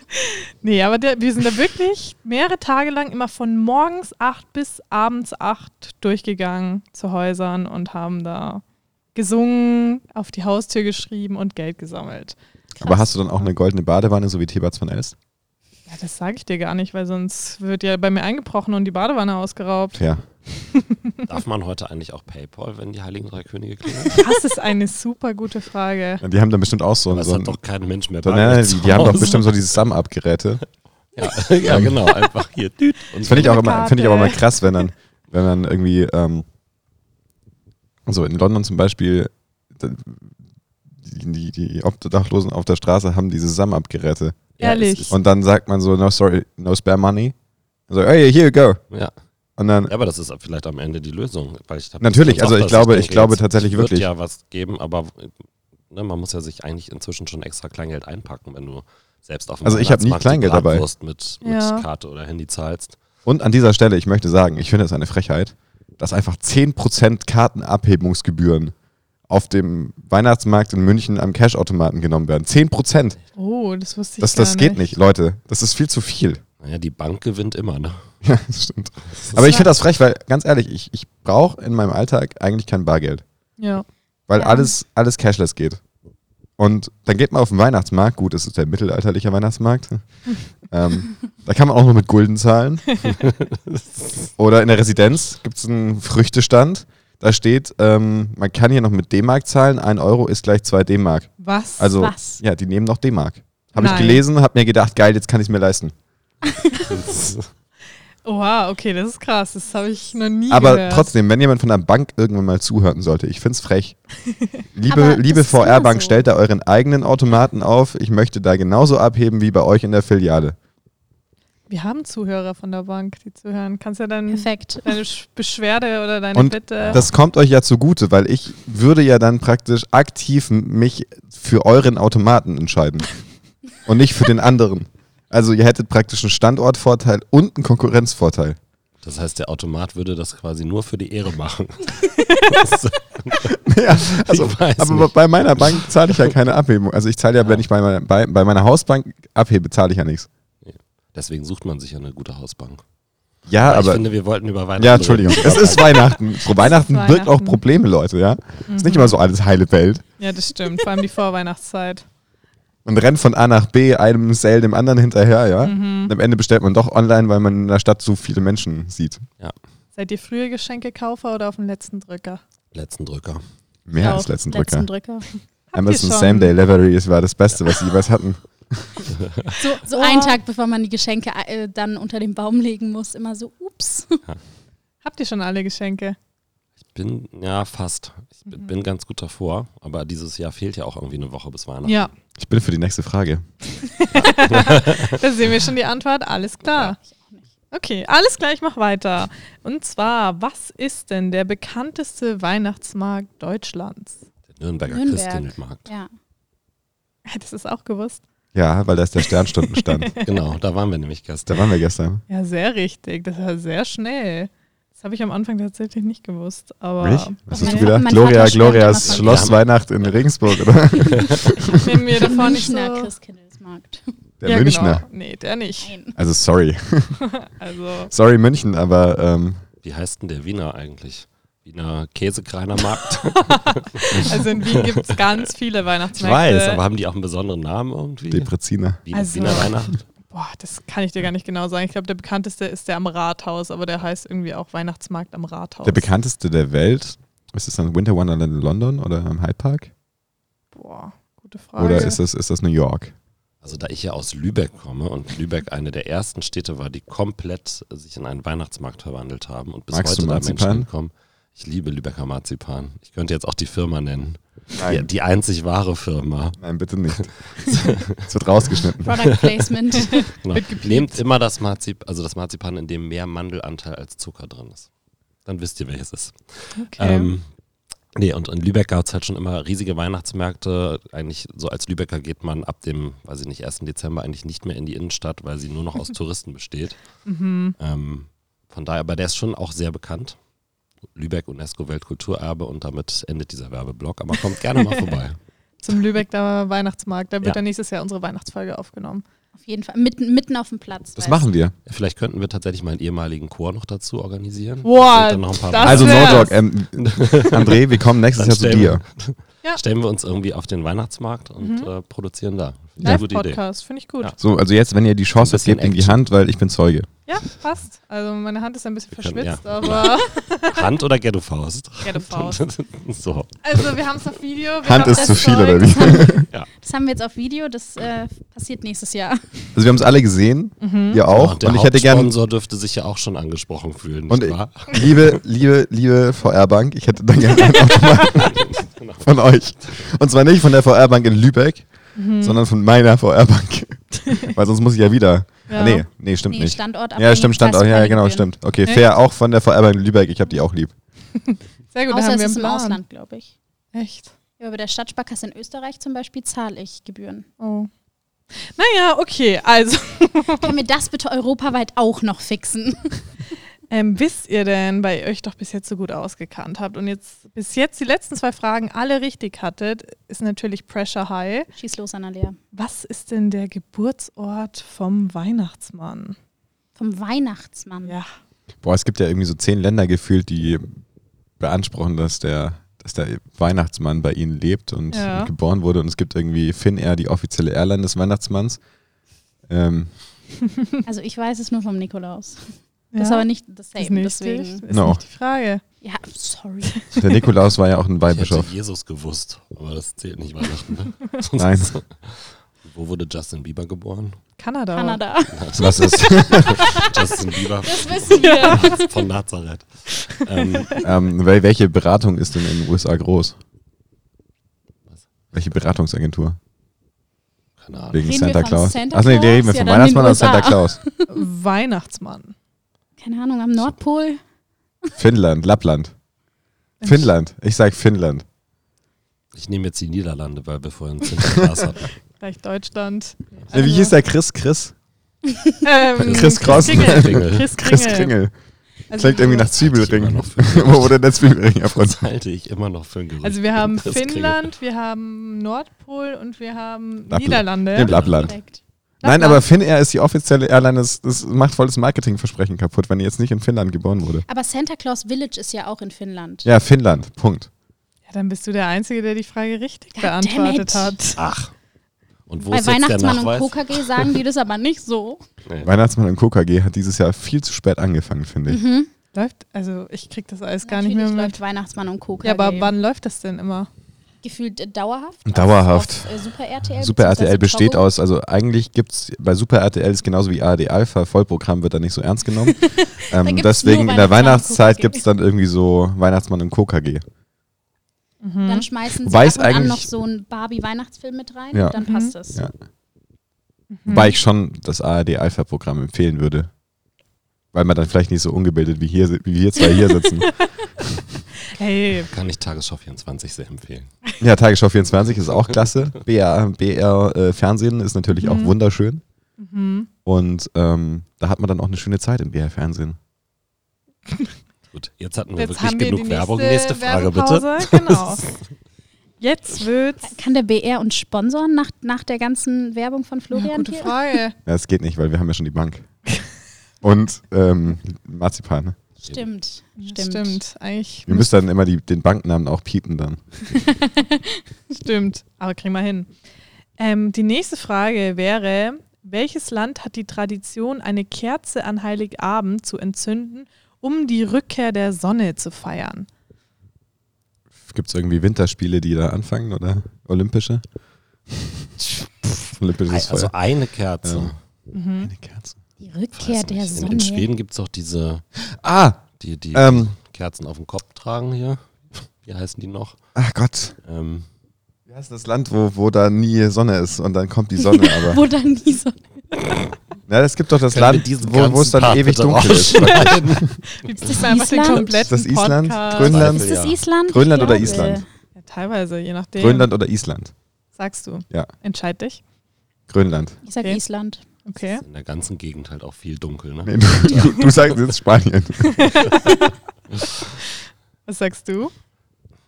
Nee, aber der, wir sind da wirklich mehrere Tage lang immer von morgens 8 bis abends 8 durchgegangen zu Häusern und haben da gesungen, auf die Haustür geschrieben und Geld gesammelt. Aber hast du dann auch eine goldene Badewanne, so wie Thebats von Els? Ja, das sage ich dir gar nicht, weil sonst wird ja bei mir eingebrochen und die Badewanne ausgeraubt. Ja. Darf man heute eigentlich auch PayPal, wenn die Heiligen Drei Könige klingeln? Das ist eine super gute Frage. Die haben dann bestimmt auch so, es so, hat doch kein Mensch mehr so ne, zu die, die haben doch bestimmt so diese Sum-Up-Geräte. Ja, ja genau, einfach hier. Das finde ich, auch immer- find ich aber mal krass, wenn dann, wenn dann irgendwie, ähm, so in London zum Beispiel, da- die, die Obdachlosen auf der Straße haben diese Sum-Up-Geräte. Ja, Ehrlich? ist- Und dann sagt man so, no sorry, no spare money. Also, hey, here you go. Ja. Und dann, ja, aber das ist vielleicht am Ende die Lösung. Ich Natürlich, also ich glaube- dass ich glaube tatsächlich es wird wirklich. ja was geben, aber ne, man muss ja sich eigentlich inzwischen schon extra Kleingeld einpacken, wenn du selbst auf dem Also ich hab nie Kleingeld dabei. Mit, mit Ja. Karte oder Handy zahlst. und an dieser Stelle, ich möchte sagen, ich finde es eine Frechheit, dass einfach 10% Kartenabhebungsgebühren auf dem Weihnachtsmarkt in München am Cash-Automaten genommen werden. 10%. Oh, das wusste ich Das, gar das geht nicht, Leute. Das ist viel zu viel. Naja, die Bank gewinnt immer, ne? Ja, das stimmt. Aber ich finde das frech, weil ganz ehrlich, ich, ich brauche in meinem Alltag eigentlich kein Bargeld. Ja. Weil Ja. alles, alles cashless geht. Und dann geht man auf den Weihnachtsmarkt, gut, das ist der mittelalterliche Weihnachtsmarkt. ähm, da kann man auch nur mit Gulden zahlen. Oder in der Residenz gibt es einen Früchtestand. Da steht, ähm, man kann hier noch mit D-Mark zahlen, 1 Euro ist gleich 2 D-Mark. Was? Also, Was? ja, die nehmen noch D-Mark. Habe ich Nein. gelesen, habe mir gedacht, geil, jetzt kann ich es mir leisten. Oha, okay, das ist krass. Das habe ich noch nie Aber gehört. trotzdem, wenn jemand von der Bank irgendwann mal zuhören sollte, ich finde es frech. Liebe, Aber liebe das ist immer VR-Bank, so. stellt da euren eigenen Automaten auf. Ich möchte da genauso abheben wie bei euch in der Filiale. Wir haben Zuhörer von der Bank, die zuhören. Kannst ja dann Perfekt. deine Sch- Beschwerde oder deine Und Bitte. Das kommt euch ja zugute, weil ich würde ja dann praktisch aktiv mich für euren Automaten entscheiden und nicht für den anderen. Also ihr hättet praktisch einen Standortvorteil und einen Konkurrenzvorteil. Das heißt, der Automat würde das quasi nur für die Ehre machen. ja, also, aber nicht. bei meiner Bank zahle ich ja keine Abhebung. Also ich zahle ja, wenn ich bei meiner, bei, bei meiner Hausbank abhebe, zahle ich ja nichts. Deswegen sucht man sich ja eine gute Hausbank. Ja, Aber ich aber finde, wir wollten über Weihnachten Ja, Entschuldigung. reden. Es ist Weihnachten. Vor Weihnachten birgt auch. Probleme, Leute, ja? Ist nicht immer so alles heile Welt. ja, das stimmt. Vor allem die Vorweihnachtszeit. Man rennt von A nach B, einem Sale dem anderen hinterher, ja? Mhm. Und am Ende bestellt man doch online, weil man in der Stadt so viele Menschen sieht. Seid ihr früher Geschentekaufer oder auf den letzten Drücker? Letzten Drücker. Mehr Ja, als letzten Drücker. Letzten Drücker. Amazon Same Day Delivery war das Beste, was sie jeweils hatten. So, so Oh. einen Tag, bevor man die Geschenke äh, dann unter den Baum legen muss, immer so, ups. Habt ihr schon alle Geschenke? Ich bin, ja, fast. Ich bin, Mhm. bin ganz gut davor. Aber dieses Jahr fehlt ja auch irgendwie eine Woche bis Weihnachten. Ja, Ich bin für die nächste Frage. da sehen wir schon die Antwort. Alles klar. Okay, alles klar, ich mach weiter. Und zwar, was ist denn der bekannteste Weihnachtsmarkt Deutschlands? Der Nürnberger Nürnberg. Christkindlmarkt. Ja. Hättest du es auch gewusst? Ja, weil da ist der Sternstundenstand. Genau, da waren wir nämlich da gestern. waren wir gestern. Ja, sehr richtig. Das war sehr schnell. Das habe ich am Anfang tatsächlich nicht gewusst. Aber Really? Was hast du gedacht? mein Gloria, Vater Glorias Schloss Ja. Weihnacht in Regensburg, oder? ich bin mir davon nicht so. Münchner Christkindlesmarkt. ja, Der genau. Münchner. Nee, der nicht. Nein. Also sorry. Also, Sorry München, aber ähm, Wie heißt denn der Wiener eigentlich? Wiener Käsekreinermarkt? also in Wien gibt es ganz viele ich Weihnachtsmärkte. weiß, aber haben die auch einen besonderen Namen irgendwie? Depreziner. Wien, Also- Wiener Weihnachten? Boah, das kann ich dir gar nicht genau sagen. Ich glaube, der bekannteste ist der am Rathaus, aber der heißt irgendwie auch Weihnachtsmarkt am Rathaus. Der bekannteste der Welt, ist es dann Winter Wonderland in London oder im Hyde Park? Boah, gute Frage. Oder ist das, ist das New York? Also da ich ja aus Lübeck komme und Lübeck eine der ersten Städte war, die komplett sich in einen Weihnachtsmarkt verwandelt haben und bis Magst heute da? Menschen hinkommen. Ich liebe Lübecker Marzipan. Ich könnte jetzt auch die Firma nennen. Die, Nein, die einzig wahre Firma. nein bitte nicht. Es wird rausgeschnitten. Product Placement. Genau. Nehmt immer das Marzipan, also das Marzipan, in dem mehr Mandelanteil als Zucker drin ist. Dann wisst ihr, welches ist. okay. Ähm, nee, und in Lübeck gab es halt schon immer riesige Weihnachtsmärkte. Eigentlich so als Lübecker geht man ab dem, weiß ich nicht, 1. Dezember eigentlich nicht mehr in die Innenstadt, weil sie nur noch aus Touristen besteht. mhm. Ähm, von daher, aber der ist schon auch sehr bekannt. Lübeck UNESCO Weltkulturerbe und damit endet dieser Werbeblock. Aber kommt gerne mal vorbei. Zum Lübecker Weihnachtsmarkt. Da wird Ja. dann nächstes Jahr unsere Weihnachtsfolge aufgenommen. Auf jeden Fall. Mitten, mitten auf dem Platz. Das machen wir. Vielleicht könnten wir tatsächlich mal einen ehemaligen Chor noch dazu organisieren. Das Also no joke. Ähm, André, wir kommen nächstes Dann Jahr zu dir. Ja. Stellen wir uns irgendwie auf den Weihnachtsmarkt und Mhm. äh, produzieren da. Live-Podcast, finde ich gut. Ja. So, also jetzt, wenn ihr die Chance habt, gebt ihm die. Hand, weil ich bin Zeuge. Ja, passt. Also meine Hand ist ein bisschen Wir können- verschwitzt, ja. aber Hand oder Ghetto-Faust? Ghetto-Faust. so. Also wir haben es auf Video. Wir Hand ist das zu viel, Zeug. oder wie? Das haben wir jetzt auf Video, das äh, passiert nächstes Jahr. Also wir haben es alle gesehen, Mhm. ihr auch. Und der und ich hätte gern, Hauptsponsor dürfte sich ja auch schon angesprochen fühlen, nicht Und ich- wahr? liebe, liebe, liebe VR-Bank, ich hätte dann gerne. Genau. Von euch. Und zwar nicht von der VR-Bank in Lübeck, sondern von meiner VR-Bank. Weil sonst muss ich ja wieder. Ja. Ah, nee, nee, stimmt Nee, nicht. Standort Ja, stimmt, Standort. Ja, ja, genau, stimmt. stimmt. Okay, Echt? fair auch von der VR-Bank in Lübeck. Ich habe die auch lieb. Sehr gut, Außer haben es wir ist im. Ausland, glaube ich. Echt? Ja, bei der Stadtsparkasse in Österreich zum Beispiel zahle ich Gebühren. Oh. Naja, okay, also. Können wir das bitte europaweit auch noch fixen? Ähm, wisst ihr denn, weil ihr euch doch bis jetzt so gut ausgekannt habt und jetzt bis jetzt die letzten zwei Fragen alle richtig hattet, ist natürlich Pressure High. Schieß los, Annalea. Was ist denn der Geburtsort vom Weihnachtsmann? Vom Weihnachtsmann. Ja. Boah, es gibt ja irgendwie so zehn Länder gefühlt, die beanspruchen, dass der, dass der Weihnachtsmann bei ihnen lebt und Ja. geboren wurde. Und es gibt irgendwie Finnair, die offizielle Airline des Weihnachtsmanns. Ähm, Also ich weiß es nur vom Nikolaus. Das ist aber nicht das ist same, nicht, deswegen. ist No. nicht die Frage. Ja, sorry. der Nikolaus war ja auch ein Ich hätte Weihbischof. Jesus gewusst, aber das zählt nicht Weihnachten. Ne? Nein. Wo wurde Justin Bieber geboren? Kanada. Kanada. Was ist? Justin Bieber Das wissen wir. von Nazareth. Ähm, ähm, wel- welche Beratung ist denn in den USA groß? Was? Welche Beratungsagentur? keine Ahnung. Wegen Reden Santa wir von Claus? Santa Achso, nee, die Claus? reden wir Ja, von Weihnachtsmann oder Santa. Claus? Weihnachtsmann. Keine Ahnung, am Nordpol. Finnland, Lappland. Finnland. Ich sag Finnland. Ich nehme jetzt die Niederlande, weil wir vorhin Sinterklaas hatten. Gleich Deutschland. Nee, wie hieß der Chris? Chris? Ähm, Chris Cross. Kringel. Kringel. Chris Chris Kringel. Kringel. Also Klingt irgendwie wir- nach Zwiebelring. Wo wurde der Zwiebelring erfunden? Das halte ich immer noch für ein Gerücht. Also wir haben Chris Kringel. Finnland, wir haben Nordpol und wir haben Lappland. Niederlande. Im Lappland. Korrekt. Nein, aber Finnair ist die offizielle Airline. Das, das macht volles Marketingversprechen kaputt, wenn ihr jetzt nicht in Finnland geboren wurde. Aber Santa Claus Village ist ja auch in Finnland. Ja, Finnland. Punkt. Ja, dann bist du der Einzige, der die Frage richtig God beantwortet hat. Ach. Und wo Bei ist Weihnachtsmann und? KKG sagen die das aber nicht so. Nee. Weihnachtsmann und KKG hat dieses Jahr viel zu spät angefangen, finde ich. Mhm. Läuft, also ich krieg das alles gar nicht Natürlich mehr läuft mit. Weihnachtsmann und KKG. Ja, aber wann läuft das denn immer? Gefühlt äh, dauerhaft. Dauerhaft. Auf, auf, äh, Super RTL. Super RTL besteht Togo. aus, also eigentlich gibt es bei Super RTL ist genauso wie ARD Alpha, Vollprogramm wird da nicht so ernst genommen. ähm, deswegen in der Weihnachtszeit gibt es dann irgendwie so Weihnachtsmann und KKG. Dann schmeißen sie Wobei ab und an eigentlich- noch so einen Barbie-Weihnachtsfilm mit rein Ja. und dann Mhm. passt es. Ja. Wobei ich schon das ARD Alpha Programm empfehlen würde. Weil man dann vielleicht nicht so ungebildet wie hier, wie wir zwei hier sitzen. Hey, Kann ich Tagesschau 24 sehr empfehlen. ja, Tagesschau 24 ist auch klasse. BR, BR äh, Fernsehen ist natürlich auch Mhm. wunderschön. mhm. Und ähm, da hat man dann auch eine schöne Zeit im BR Fernsehen. Gut, jetzt hatten wir jetzt wirklich haben wir genug die Werbung. nächste Nächste Frage bitte. Genau. Jetzt wird's. Kann der BR uns sponsoren nach, nach der ganzen Werbung von Ja, Florian gute hier? Frage. Ja, das geht nicht, weil wir haben ja schon die Bank. Und ähm, Marzipan. Stimmt, Stimmt. stimmt. Stimmt. Eigentlich. Wir müssen dann immer die, den Banknamen auch piepen dann. Stimmt. Aber kriegen wir hin. Ähm, die nächste Frage wäre: Welches Land hat die Tradition, eine Kerze an Heiligabend zu entzünden, um die Rückkehr der Sonne zu feiern? Gibt es irgendwie Winterspiele, die da anfangen oder olympische? Olympisches Also Feuer. eine Kerze. Ja. Mhm. Eine Kerze. Die Rückkehr der Sonne. in Schweden gibt es auch diese, Ah, die, die ähm, Kerzen auf dem Kopf tragen hier. Wie heißen die noch? ach Gott. Ähm, Wie heißt das Land, wo, wo da nie Sonne ist und dann kommt die Sonne aber? Wo dann nie so. Ja, es gibt doch das Land, wo, wo es dann Part ewig dunkel ist. das müssen wir einfach den Island? kompletten Ist das Island? Podcast- Grönland? Ist das. Island? Grönland oder. Island? Ja, teilweise, je nachdem. Grönland oder Island? Sagst du. Ja. Entscheid dich. Grönland. Ich sag Okay. Island. Okay. In der ganzen Gegend halt auch viel dunkel. Ne? Nee, du, du sagst jetzt Spanien. Was sagst du?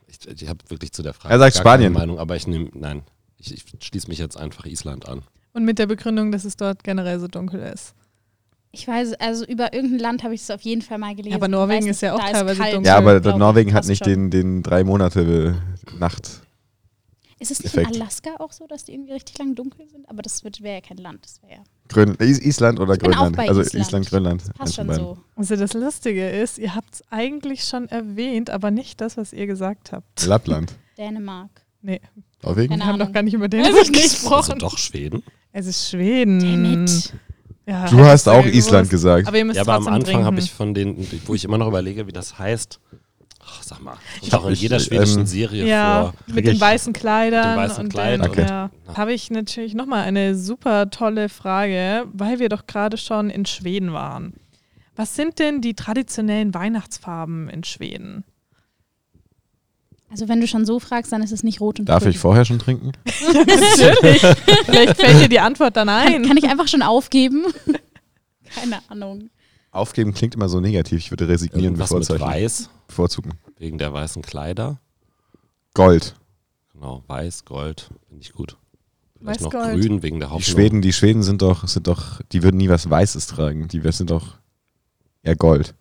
Ich, ich habe wirklich zu der Frage Er sagt gar Spanien. keine Meinung, aber ich nehme, nein, ich, ich schließe mich jetzt einfach Island an. Und mit der Begründung, dass es dort generell so dunkel ist. Ich weiß, also über irgendein Land habe ich es auf jeden Fall mal gelesen. Ja, aber Norwegen weiß ist ja auch teilweise dunkel. Ja, aber. Norwegen hat nicht schon. den, den drei Monate Nacht. Ist es nicht Effekt. in Alaska auch so, dass die irgendwie richtig lang dunkel sind? Aber das wäre ja kein Land. Das wäre ja. Grön Is Island oder bin auch Grönland? bei also Island. Island, Grönland. Das passt schon beiden. so. Also das Lustige ist, ihr habt es eigentlich schon erwähnt, aber nicht das, was ihr gesagt habt. Lappland. Dänemark. Nee, Norwegen? Wir haben doch gar nicht über ich nicht. gesprochen. Also doch Schweden. Es ist Schweden. Damn it. Ja, Du hast auch Island gewusst. gesagt. Aber ihr müsst Ja, aber am Anfang habe ich von denen, wo ich immer noch überlege, wie das heißt, Ach, sag mal. Und auch in Ich- jeder ähm, schwedischen Serie Ja, vor. mit den ich- weißen Kleidern. Mit den weißen und Kleidern. Dann, Okay. ja, habe ich natürlich nochmal eine super tolle Frage, weil wir doch gerade schon in Schweden waren. Was sind denn die traditionellen Weihnachtsfarben in Schweden? Also wenn du schon so fragst, dann ist es nicht rot und Darf grün. ich vorher schon trinken? Natürlich. Vielleicht fällt dir die Antwort dann Kann, ein. kann ich einfach schon aufgeben? Keine Ahnung. Aufgeben klingt immer so negativ. Ich würde resignieren, Irgendwas mit bevorzugen. Weiß, bevorzugen. wegen der weißen Kleider. Gold. Genau, weiß, Gold, finde ich gut. Vielleicht noch Weiß-Gold. grün wegen der Die Hoffnung. Schweden, die Schweden sind doch, sind doch, die würden nie was Weißes tragen. Die sind doch eher Gold.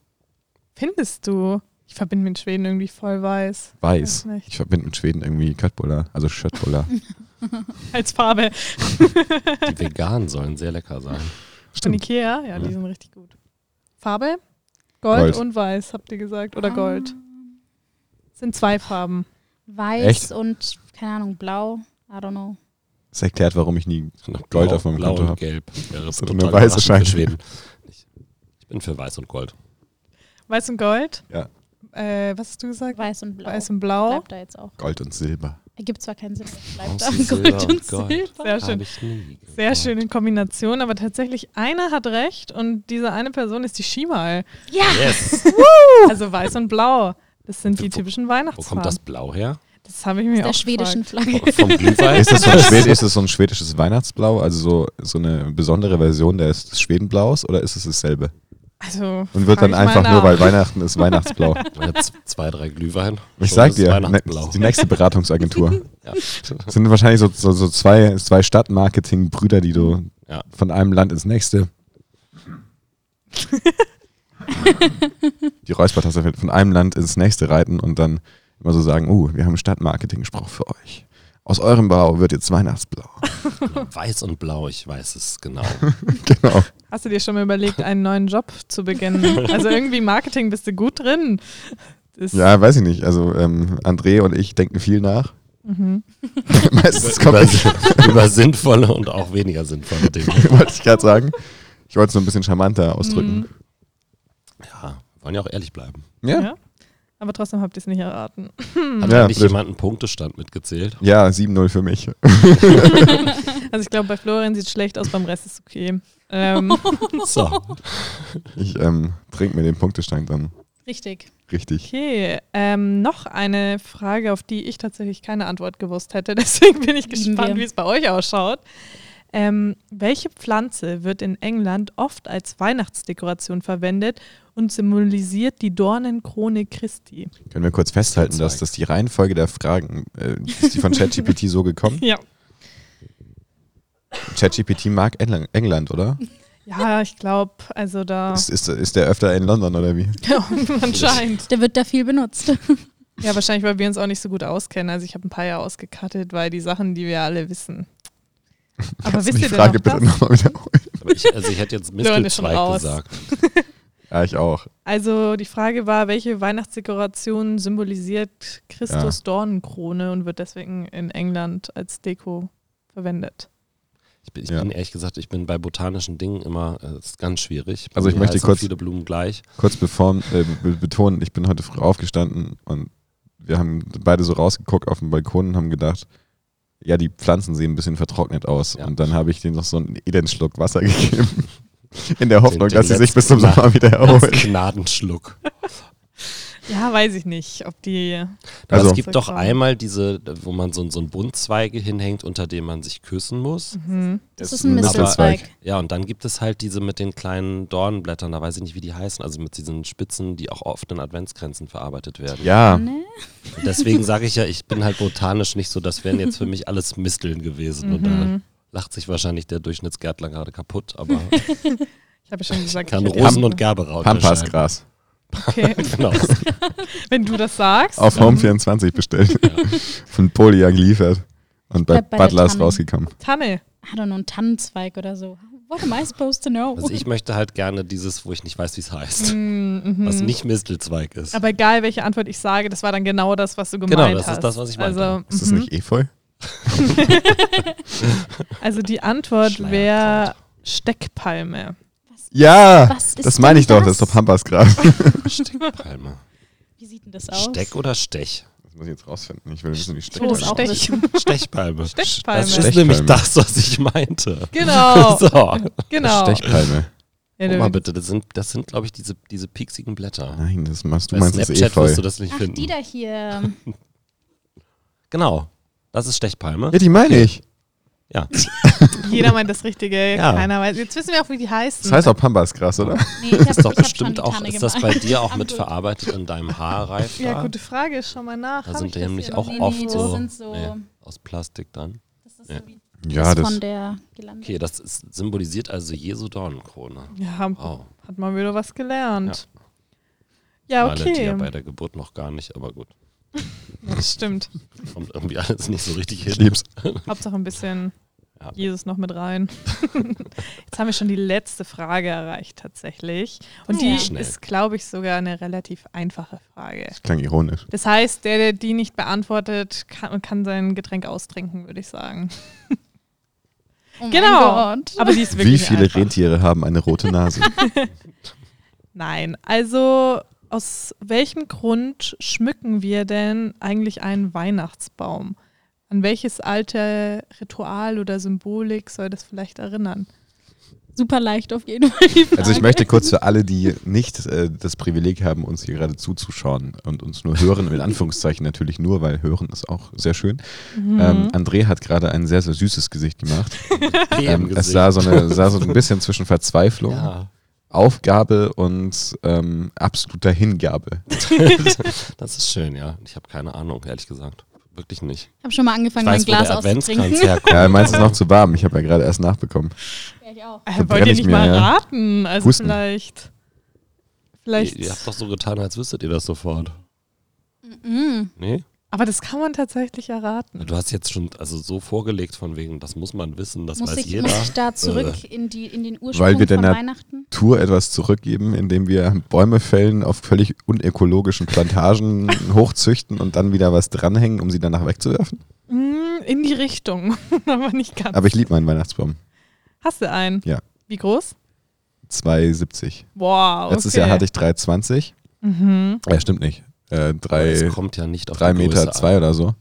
Findest du? Ich verbinde mit Schweden irgendwie voll weiß. Weiß. Weiß nicht. Ich verbinde mit Schweden irgendwie Köttbullar, also Schöttbullar. Als Farbe. Die veganen sollen sehr lecker sein. Von Stimmt. Ikea? Ja, die Ja. sind richtig gut. Farbe? Gold, Gold. und weiß, habt ihr gesagt. Oder Gold. Sind zwei Farben. Weiß Echt? und, keine Ahnung, blau. I don't know. Das erklärt, warum ich nie Noch Gold auf meinem blau Konto und hab. gelb. Wäre So total eine weiße. Schweden. Ich, ich bin für weiß und gold. Weiß und Gold? Ja. Äh, was hast du gesagt? Weiß und blau. Weiß und Blau. Bleibt da jetzt auch. Gold und Silber. Ergibt zwar keinen Sinn, bleibt da. Gold Silber und und Gold. Silber. Sehr schön. Sehr gebaut. schöne Kombination, aber tatsächlich einer hat recht und diese eine Person ist die Shimal. Ja, Yes. Also weiß und blau. Das sind die Wo- typischen Wo Weihnachtsfarben. kommt das Blau her? Das habe ich mir der auch schwedischen gefragt. Flagge. Vom Glühwein? Ist das, so Schwed ist das so ein schwedisches Weihnachtsblau, also so, so eine besondere Version des Schwedenblaus oder ist es dasselbe? Also, Und wird dann einfach nur, weil Weihnachten ist Weihnachtsblau. Zwei, drei Glühwein. Ich sag ist dir, ne, die nächste Beratungsagentur. Ja. Das sind wahrscheinlich so, so, so zwei, zwei Stadtmarketing-Brüder, die du Ja. von einem Land ins nächste. die Räuspertasse wird von einem Land ins nächste reiten und dann immer so sagen, uh, wir haben einen Stadtmarketing-Spruch für euch. Aus eurem Blau wird jetzt Weihnachtsblau. Genau, Weiß und Blau, ich weiß es genau. genau. Hast du dir schon mal überlegt, einen neuen Job zu beginnen? Also irgendwie Marketing bist du gut drin. Das, Ja, weiß ich nicht. Also ähm, André und ich denken viel nach. Mhm. Meistens kommt über, über sinnvolle und auch weniger sinnvolle Dinge. wollte ich gerade sagen. Ich wollte es nur ein bisschen charmanter ausdrücken. Mhm. Ja, wollen ja auch ehrlich bleiben. Ja? Ja. Aber trotzdem habt ihr es nicht erraten. Hat Ja, blöd. jemand einen Punktestand mitgezählt? Ja, 7-0 für mich. Also ich glaube, bei Florian sieht es schlecht aus, beim Rest ist es okay. Ähm, So. Ich ähm, trinke mir den Punktestand dann Richtig. richtig. okay, ähm, noch eine Frage, auf die ich tatsächlich keine Antwort gewusst hätte. Deswegen bin ich gespannt, wie es bei euch ausschaut. Ähm, welche Pflanze wird in England oft als Weihnachtsdekoration verwendet und symbolisiert die Dornenkrone Christi? Können wir kurz festhalten, dass das die Reihenfolge der Fragen, äh, ist die von ChatGPT so gekommen? Ja. ChatGPT mag Engl- England, oder? Ja, ich glaube, also da Ist, ist, ist der öfter in London oder wie? anscheinend. Der wird da viel benutzt. Ja, wahrscheinlich, weil wir uns auch nicht so gut auskennen. Also ich habe ein paar Jahre ausgekattet, weil die Sachen, die wir alle wissen. Aber Kannst wisst die ihr denn Frage noch bitte das? nochmal wiederholen? Ich, also ich hätte jetzt Mistelzweig gesagt. Ja, ich auch. Also die Frage war, welche Weihnachtsdekoration symbolisiert Christus Dornenkrone und wird deswegen in England als Deko verwendet? Ich bin, ich Ja. bin ehrlich gesagt, ich bin bei botanischen Dingen immer, äh, es ist ganz schwierig. Bei Also ich mir möchte kurz- viele Blumen gleich. Kurz bevor, äh, be- betonen, ich bin heute früh aufgestanden und wir haben beide so rausgeguckt auf den Balkon und haben gedacht, ja, die Pflanzen sehen ein bisschen vertrocknet aus. Ja. Und dann habe ich denen noch so einen Elenschluck Wasser gegeben. In der Hoffnung, den dass sie sich bis zum Sommer wieder erholen. Gnadenschluck. Ja, weiß ich nicht, ob die. Also- es gibt doch einmal diese, wo man so, so einen Buntzweige hinhängt, unter dem man sich küssen muss. Mhm. Das ist ein Mistelzweig. Ja, und dann gibt es halt diese mit den kleinen Dornenblättern, da weiß ich nicht, wie die heißen, also mit diesen Spitzen, die auch oft in Adventskränzen verarbeitet werden. Ja, Ne? Und deswegen sage ich ja, ich bin halt botanisch nicht so, das wären jetzt für mich alles Misteln gewesen. Und da Mhm. lacht sich wahrscheinlich der Durchschnittsgärtler gerade kaputt, aber Ich habe schon gesagt, kann ich hätte Rosen und Gerberau. Pampasgras. Okay, Genau. wenn du das sagst. Auf dann Home24 bestellt. Von Polia geliefert. Und bei, bei der Butler ist Tanne. rausgekommen. Tanne. I don't know, ein Tannenzweig oder so. What am I supposed to know? Also ich möchte halt gerne dieses, wo ich nicht weiß, wie es heißt. Mhm, Was mhm. nicht Mistelzweig ist. Aber egal, welche Antwort ich sage, das war dann genau das, was du gemeint Genau, das ist hast. das, was ich meinte. Also, Ist das mhm. nicht Efeu? also die Antwort wäre Steckpalme. Ja, Was ist das meine ich denn doch, das ist das? doch Pampasgras. Stinkpalme. Wie sieht denn das aus? Steck oder Stech? Das muss ich jetzt rausfinden. Ich will wissen, wie das Oh, auch Stech. Stechpalme. Stechpalme. Das ist Stechpalme. nämlich das, was ich meinte. Genau, So. genau. Stechpalme. Ja, Guck mal bitte, das sind, das sind glaube ich, diese, diese pieksigen Blätter. Nein, das machst du Bei meinst das Snapchat Efeu. wirst du das nicht Ach, finden. die da hier. Genau. Das ist Stechpalme. Ja, die meine ich. Ja. Jeder meint das Richtige, Ja. keiner weiß. Jetzt wissen wir auch, wie die heißen. Das heißt auch Pambasgras, oder? Nee, ich hab, ist doch ich bestimmt die auch, ist das bei dir auch mit verarbeitet in deinem Haarreif? ja, gute Frage. Schau mal nach. Da sind die nämlich auch? Nee, oft nee, so, sind so- nee, aus Plastik dann. Das ist Ja. so wie Ja, das das. von der gelandet. Okay, das ist, symbolisiert also Jesu Dornenkrone. Ja, Wow. hat man wieder was gelernt. Ja, die okay. ja bei der Geburt noch gar nicht, aber gut. Ja, das stimmt. Kommt irgendwie alles nicht so richtig hin. Ich lieb's. Hauptsache ein bisschen Ja. Jesus noch mit rein. Jetzt haben wir schon die letzte Frage erreicht tatsächlich. Und Ja. die Schnell. ist, glaube ich, sogar eine relativ einfache Frage. Das klang ironisch. Das heißt, der, der die nicht beantwortet, kann, kann sein Getränk austrinken, würde ich sagen. Oh Genau. Aber die ist Wie wirklich viele einfach. Rentiere haben eine rote Nase? Nein, also aus welchem Grund schmücken wir denn eigentlich einen Weihnachtsbaum? An welches alte Ritual oder Symbolik soll das vielleicht erinnern? Super leicht auf jeden Fall. Die Frage. Also ich möchte kurz für alle, die nicht äh, das Privileg haben, uns hier gerade zuzuschauen und uns nur hören, in Anführungszeichen natürlich nur, weil hören ist auch sehr schön. Mhm. Ähm, André hat gerade ein sehr, sehr süßes Gesicht gemacht. Ähm, es sah so, eine, sah so ein bisschen zwischen Verzweiflung, ja, Aufgabe und ähm, absoluter Hingabe. das ist schön, ja. Ich habe keine Ahnung, ehrlich gesagt. Wirklich nicht. ich habe schon mal Ich angefangen, mein weiß, wo Glas auszutrinken. Ja, ist noch zu warm. Ich habe ja gerade erst nachbekommen. Ja, ich auch. Äh, wollt ihr ich nicht mir, mal ja. raten? Also Husten. vielleicht. Vielleicht. Ihr, ihr habt doch so getan, als wüsstet ihr das sofort. Mhm. Nee? Aber das kann man tatsächlich erraten. Du hast jetzt schon also so vorgelegt von wegen, das muss man wissen, das Muss weiß ich, jeder. muss ich da zurück in, die, in den Ursprung Weil wir der von Nat- Weihnachten? Tour etwas zurückgeben, indem wir Bäume fällen, auf völlig unökologischen Plantagen hochzüchten und dann wieder was dranhängen, um sie danach wegzuwerfen? Mm, In die Richtung, aber nicht ganz. Aber ich liebe meinen Weihnachtsbaum. Hast du einen? Ja. Wie groß? 2,70. Wow. Letztes okay. Jahr hatte ich 3,20. Mhm. Ja, stimmt nicht. Äh, drei, kommt ja nicht auf drei Meter Größe zwei an. oder so.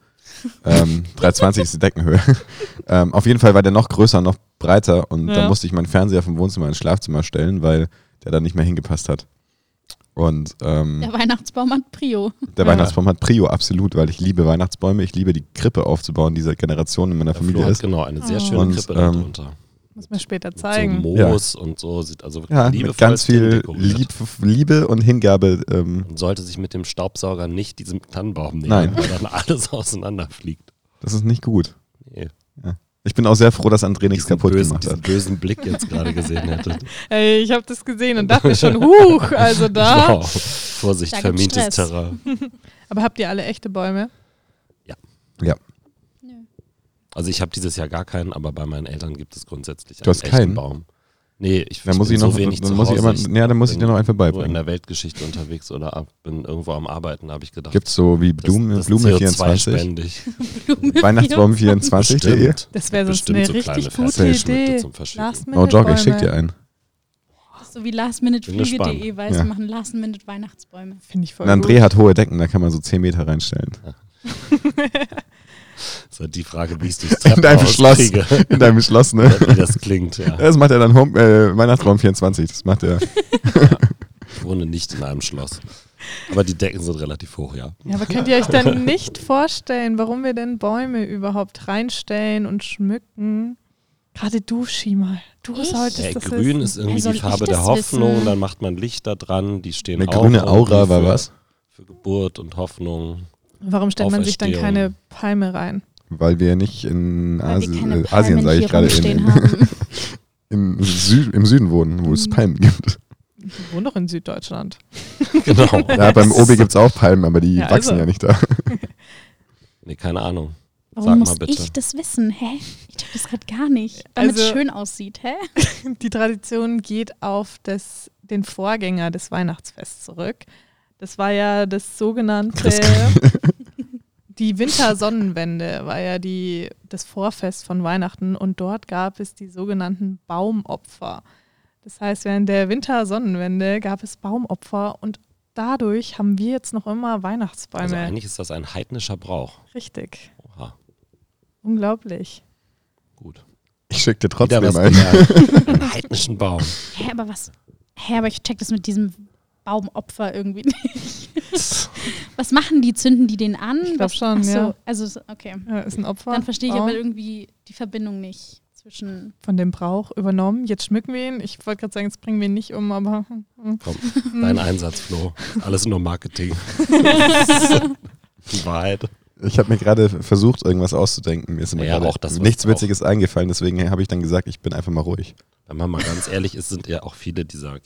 ähm, 3,20 ist die Deckenhöhe. ähm, auf jeden Fall war der noch größer, noch breiter und Ja. dann musste ich meinen Fernseher vom Wohnzimmer ins Schlafzimmer stellen, weil der da nicht mehr hingepasst hat. Und ähm, Der Weihnachtsbaum hat Prio. der Ja. Weihnachtsbaum hat Prio, absolut, weil ich liebe Weihnachtsbäume. Ich liebe die Krippe aufzubauen, die seit Generationen in meiner Der Flo Familie hat ist. genau eine sehr Oh. schöne Und, Krippe ähm, darunter. Muss mir später zeigen. So Moos und so sieht also wirklich Ja, mit ganz viel. Lieb, Liebe und Hingabe. Ähm, Und sollte sich mit dem Staubsauger nicht diesem Tannenbaum nehmen, Nein. weil dann alles auseinanderfliegt. das ist nicht gut. Nee. Ich bin auch sehr froh, dass André nichts Diesen kaputt bösen, gemacht diesen hat. bösen Blick jetzt gerade gesehen hättet. Ey, ich habe das gesehen und dachte schon, huch, also da. Genau. Vorsicht, Da vermintes. Terrain. Aber habt ihr alle echte Bäume? Ja. Also ich habe dieses Jahr gar keinen, aber bei meinen Eltern gibt es grundsätzlich Du hast einen echten keinen? Baum. Nee, ich, Dann ich muss ich noch, so wenig dann zu muss ich Hause. immer, ja, dann muss ich dir noch einen nur in vorbeibringen. der Weltgeschichte unterwegs oder ab, bin irgendwo am Arbeiten, habe ich gedacht. Gibt es so wie das- Blume, das Blume CO2 24? spendig. Weihnachtsbaum 24.de? Bestimmt. Das wäre sonst Bestimmt eine so richtig kleine gute Idee. zum Oh, Jog, ich schick dir einen. So wie lastminutefliege.de, gespannt. weiß, Ja. wir machen Last-Minute-Weihnachtsbäume. Finde ich voll Und André gut. hat hohe Decken, da kann man so 10 Meter reinstellen. Das ist halt die Frage, wie ich es durchs In deinem Schloss. kriege. In deinem Schloss, ne? Wie das klingt, ja. Das macht er dann Home, äh, Weihnachtsbaum 24. Das macht er. Ich wohne nicht in einem Schloss. Aber die Decken sind relativ hoch, ja. Ja, aber könnt ihr euch dann nicht vorstellen, warum wir denn Bäume überhaupt reinstellen und schmücken? Gerade du, Schima. Du Ich? solltest Ja, das grün wissen. ist irgendwie Ja, die Farbe der Hoffnung, wissen? dann macht man Lichter dran, die stehen Eine auch grüne Aura war was? Für Geburt und Hoffnung. Warum stellt man sich dann keine Palme rein? Weil wir nicht in Asi keine äh, Palmen Asien, sage ich gerade, in, in, Sü im Süden wohnen, wo es Mhm. Palmen gibt. Ich wohne doch in Süddeutschland. Genau. Ja, beim Obi gibt es auch Palmen, aber die Ja, wachsen also. ja nicht da. Nee, keine Ahnung. Warum Sag muss mal bitte. ich das wissen? Hä? Ich check das gerade gar nicht. Damit es Also- schön aussieht, hä? Die Tradition geht auf das, den Vorgänger des Weihnachtsfests zurück. Das war ja das sogenannte, die Wintersonnenwende war ja die, das Vorfest von Weihnachten und dort gab es die sogenannten Baumopfer. Das heißt, während der Wintersonnenwende gab es Baumopfer und dadurch haben wir jetzt noch immer Also Weihnachtsbäume. eigentlich ist das ein heidnischer Brauch. Richtig. Oha, Unglaublich. gut. Ich schicke dir trotzdem was ein. gelernt. Einen heidnischen Baum. Hä, aber was? Hä, aber ich check das mit diesem Baumopfer irgendwie nicht. was machen die? Zünden die den an? Ich glaub Was- schon, ja. Also, so, okay. Ja, ist ein Opfer. Dann verstehe ich Baum aber irgendwie die Verbindung nicht zwischen. von dem Brauch übernommen. Jetzt schmücken wir ihn. Ich wollte gerade sagen, jetzt bringen wir ihn nicht um, aber hm. Komm, dein Einsatz, Flo. Alles nur Marketing. Die Wahrheit. Ich habe mir gerade versucht, irgendwas auszudenken. Mir ist immer Ja, gerade auch das, nichts auch- Witziges eingefallen, deswegen habe ich dann gesagt, ich bin einfach mal ruhig. Wenn man mal ganz ehrlich ist, sind ja auch viele dieser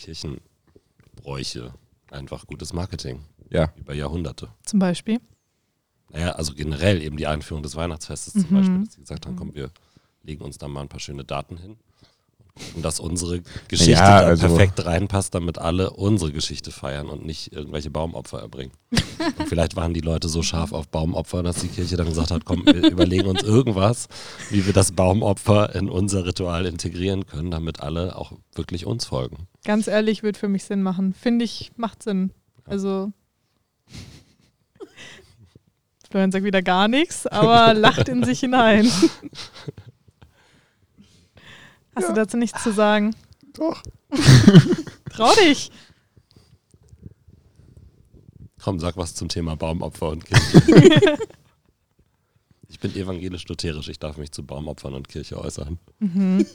Kirchenbräuche einfach gutes Marketing Ja. über Jahrhunderte. zum Beispiel. Naja, also generell eben die Einführung des Weihnachtsfestes zum Mhm. Beispiel, dass sie gesagt haben, komm, wir legen uns da mal ein paar schöne Daten hin und dass unsere Geschichte Ja, da also- perfekt reinpasst, damit alle unsere Geschichte feiern und nicht irgendwelche Baumopfer erbringen. und vielleicht waren die Leute so scharf auf Baumopfer, dass die Kirche dann gesagt hat, komm, wir überlegen uns irgendwas, wie wir das Baumopfer in unser Ritual integrieren können, damit alle auch wirklich uns folgen. Ganz ehrlich, wird für mich Sinn machen. Finde ich, macht Sinn. Also. Florian sagt wieder gar nichts, aber lacht in sich hinein. Hast du dazu nichts zu sagen? Doch. Trau dich. Komm, sag was zum Thema Baumopfer und Kirche. ich bin evangelisch-lutherisch, ich darf mich zu Baumopfern und Kirche äußern.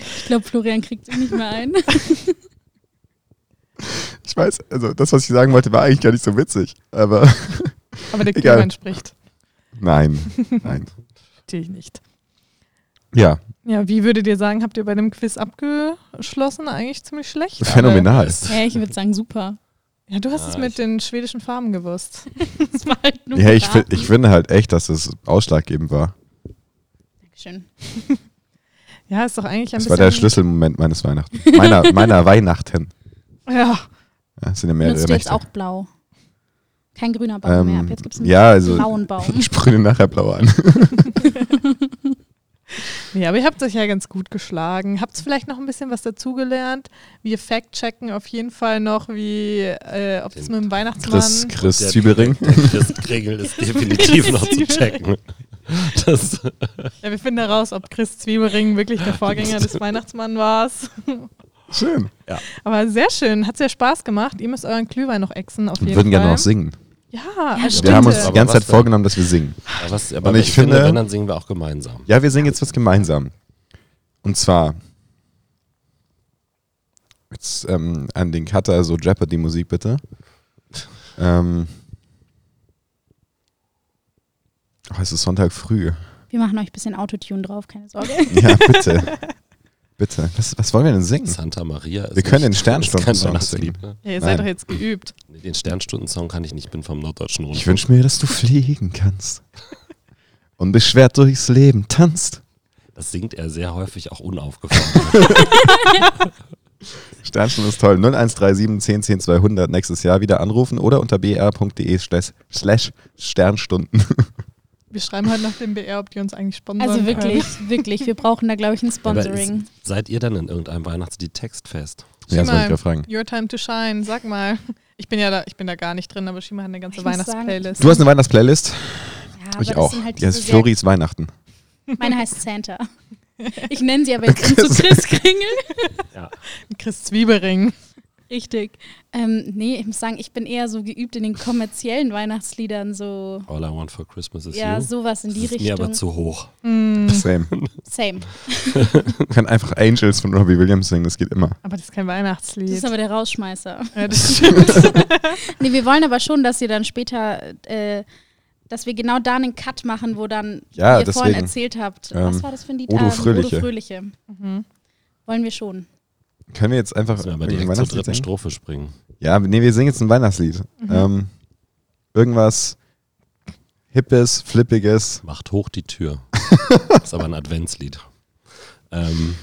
Ich glaube, Florian kriegt sich nicht mehr ein. Ich weiß, also das, was ich sagen wollte, war eigentlich gar nicht so witzig. Aber Aber der Egal. Klima spricht. nein, nein. Natürlich nicht. Ja, Ja, wie würdet ihr sagen, habt ihr bei dem Quiz abgeschlossen? Eigentlich ziemlich schlecht. phänomenal. ja, ich würde sagen, super. Ja, du hast Ah, es mit den schwedischen Farben gewusst. Das war halt nur Ja, ich, fi- geraten. ich finde halt echt, dass es ausschlaggebend war. Dankeschön. Ja, ist doch eigentlich ein Das bisschen. war der Schlüsselmoment meines Weihnachten. Meiner, meiner Weihnachten. Ja, Ja, es sind ja mehrere Nutzt jetzt auch blau? Kein grüner Baum mehr. Ähm, Ab jetzt gibt es einen ja, also blauen Baum. ich sprühe den nachher blau an. Nee, aber ihr habt euch ja ganz gut geschlagen. Habt ihr vielleicht noch ein bisschen was dazugelernt? Wir fact-checken auf jeden Fall noch, wie, äh, ob es mit dem Weihnachtsmann. Chris, Chris Der- Zwiebelring. Der Chris Kregel ist definitiv noch zu checken. Das, Ja, wir finden heraus, ob Chris Zwiebelring wirklich der Vorgänger des Weihnachtsmann war. Schön. Aber sehr schön, hat sehr Spaß gemacht. Ihr müsst euren Glühwein noch exen auf Wir jeden würden Fall. gerne noch singen. Ja, Ja, also Wir haben uns die ganze Zeit denn? vorgenommen, dass wir singen. aber was, aber Und ich ich finde, finde- wenn, dann singen wir auch gemeinsam. Ja, wir singen jetzt was gemeinsam. Und zwar jetzt ähm, an den Cutter so Jeopardy-Musik bitte. Ähm, oh, es ist Sonntag früh. Wir machen euch ein bisschen Autotune drauf, keine Sorge. Ja, bitte. bitte. Was, was wollen wir denn singen? Santa Maria ist Wir können den Sternstunden-Song Weihnachtslied, ne? ja, ihr seid Nein. doch jetzt geübt. Nee, den Sternstunden-Song kann ich nicht, ich bin vom Norddeutschen Rundfunk. Ich wünsche mir, dass du fliegen kannst. Unbeschwert durchs Leben tanzt. Das singt er sehr häufig auch unaufgefordert. Sternstunden ist toll. 0137 10 10 200 nächstes Jahr wieder anrufen oder unter br.de slash Sternstunden. Wir schreiben heute nach dem BR, ob die uns eigentlich sponsern Also können. wirklich, wirklich. Wir brauchen da, glaube ich, ein Sponsoring. ist, seid ihr dann in irgendeinem Weihnachtslied textfest? Ja, das wollte ich Schima, fragen. Your time to shine, sag mal. Ich bin ja da, ich bin da gar nicht drin, aber Shima hat eine ganze Weihnachtsplaylist. Du hast eine Weihnachtsplaylist? Ja, ich das auch. halt Die heißt diese sehr- Floris Weihnachten. Meine heißt Santa. Ich nenne sie aber jetzt um zu Chris Kringel. Ja. Chris Zwiebering. Richtig. Ähm, nee, ich muss sagen, ich bin eher so geübt in den kommerziellen Weihnachtsliedern, so All I Want for Christmas is ja, You. sowas in das die ist mir aber Richtung. zu hoch. Mm, Same. Same. Man kann einfach Angels von Robbie Williams singen, das geht immer. aber das ist kein Das Weihnachtslied. ist aber der Rausschmeißer. ja, das stimmt. Nee, wir wollen aber schon, dass ihr dann später, äh, dass wir genau da einen Cut machen, wo dann Ja, ihr vorhin deswegen. erzählt habt. Ähm, Was war das für ein Lied? Odo Ähm, Fröhliche. Odo Fröhliche. mhm. Wollen wir schon. Können wir jetzt einfach Müssen wir aber direkt zur dritten singen? Strophe springen. Ja, nee, wir singen jetzt ein Weihnachtslied. Mhm. Ähm, irgendwas Hippes, Flippiges. Macht hoch die Tür. ist aber ein Adventslied. Ähm,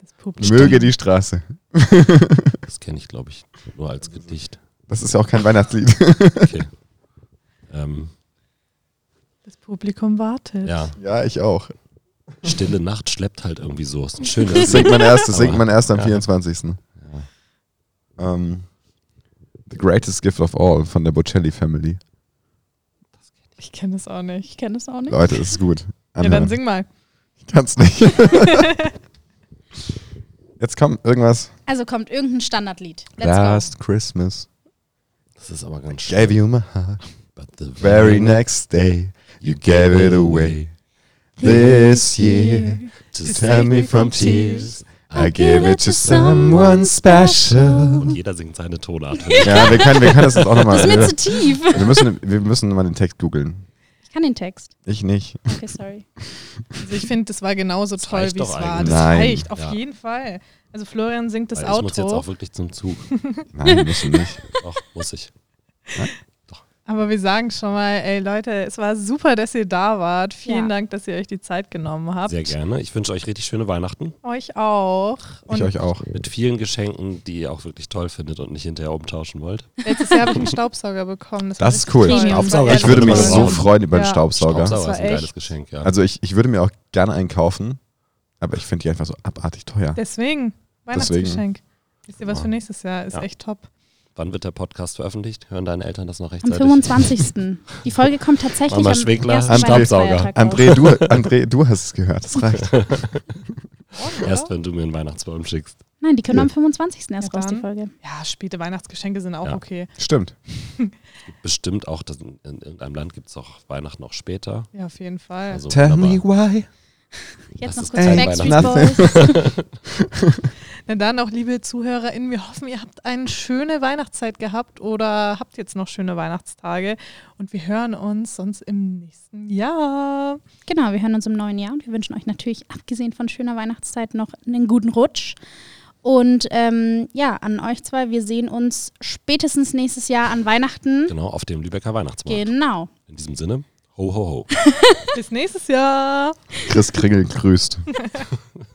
Das Publikum. Möge die Straße. das kenne ich, glaube ich, nur als Gedicht. Das ist ja auch kein Weihnachtslied. Okay. ähm, Das Publikum wartet. ja, ja, ich auch. Stille Nacht schleppt halt irgendwie so. Ist ein Das schönes singt man erst, das singt man erst am ja. 24. Ähm, The Greatest Gift of All von der Bocelli Family. Ich kenne das auch nicht. Ich kenne das auch nicht. Leute, das ist gut. Ja, Anhören. dann sing mal. Ich kann's nicht. Jetzt kommt irgendwas. Also kommt irgendein Standardlied. Let's Last Christmas Das ist aber ganz gave schön. you my heart. But the Very next day you gave it away. This year to save me from tears. I give it to someone special. Und jeder singt seine Tonart. Ja, wir können, wir können das jetzt auch nochmal. Das ist mir Wir, zu tief. wir, müssen, wir müssen mal den Text googeln. Ich kann den Text. Ich nicht. Okay, sorry. Also ich finde, das war genauso toll, reicht wie es war. eigentlich. Das Nein. reicht, auf Ja. jeden Fall. Also Florian singt das Weil ich muss jetzt Outro. auch wirklich zum Zug. Nein, müssen nicht. Doch, muss ich. Aber wir sagen schon mal, ey Leute, es war super, dass ihr da wart. Vielen Ja. Dank, dass ihr euch die Zeit genommen habt. Sehr gerne. Ich wünsche euch richtig schöne Weihnachten. Euch auch. Ich euch auch. Mit vielen Geschenken, die ihr auch wirklich toll findet und nicht hinterher umtauschen wollt. Letztes Jahr habe ich einen Staubsauger bekommen. war Das ist cool. Das Staubsauger. Ich würde mich so freuen über den Ja. Staubsauger. Staubsauger ist ein geiles Geschenk, ja. Also ich, ich würde mir auch gerne einen kaufen, aber ich finde die einfach so abartig teuer. Deswegen, Weihnachtsgeschenk. Wisst ihr was für nächstes Jahr? Ist Ja. echt top. Wann wird der Podcast veröffentlicht? Hören deine Eltern das noch Am rechtzeitig? 25. Die Folge kommt tatsächlich Mama am Schwegler, ersten Staubsauger. Weihnachtsfeiertag raus. André, du, André, du hast es gehört, das reicht. Erst wenn du mir einen Weihnachtsbaum schickst. Nein, die können am 25. erst Ja, raus, die. Folge. Ja, späte Weihnachtsgeschenke sind auch Ja. okay. Stimmt. Bestimmt auch, dass in, in irgendeinem Land gibt es auch Weihnachten noch später. Ja, auf jeden Fall. Also Tell wunderbar. me why. Jetzt Das noch kurz kein Backstreet. Boys. Na dann auch, liebe ZuhörerInnen, wir hoffen, ihr habt eine schöne Weihnachtszeit gehabt oder habt jetzt noch schöne Weihnachtstage. Und wir hören uns sonst im nächsten Jahr. Genau, wir hören uns im neuen Jahr und wir wünschen euch natürlich, abgesehen von schöner Weihnachtszeit, noch einen guten Rutsch. Und ähm, ja, an euch zwei, wir sehen uns spätestens nächstes Jahr an Weihnachten. Genau, auf dem Lübecker Weihnachtsmarkt. Genau. In diesem Sinne, ho, ho, ho. Bis nächstes Jahr. Chris Kringel grüßt.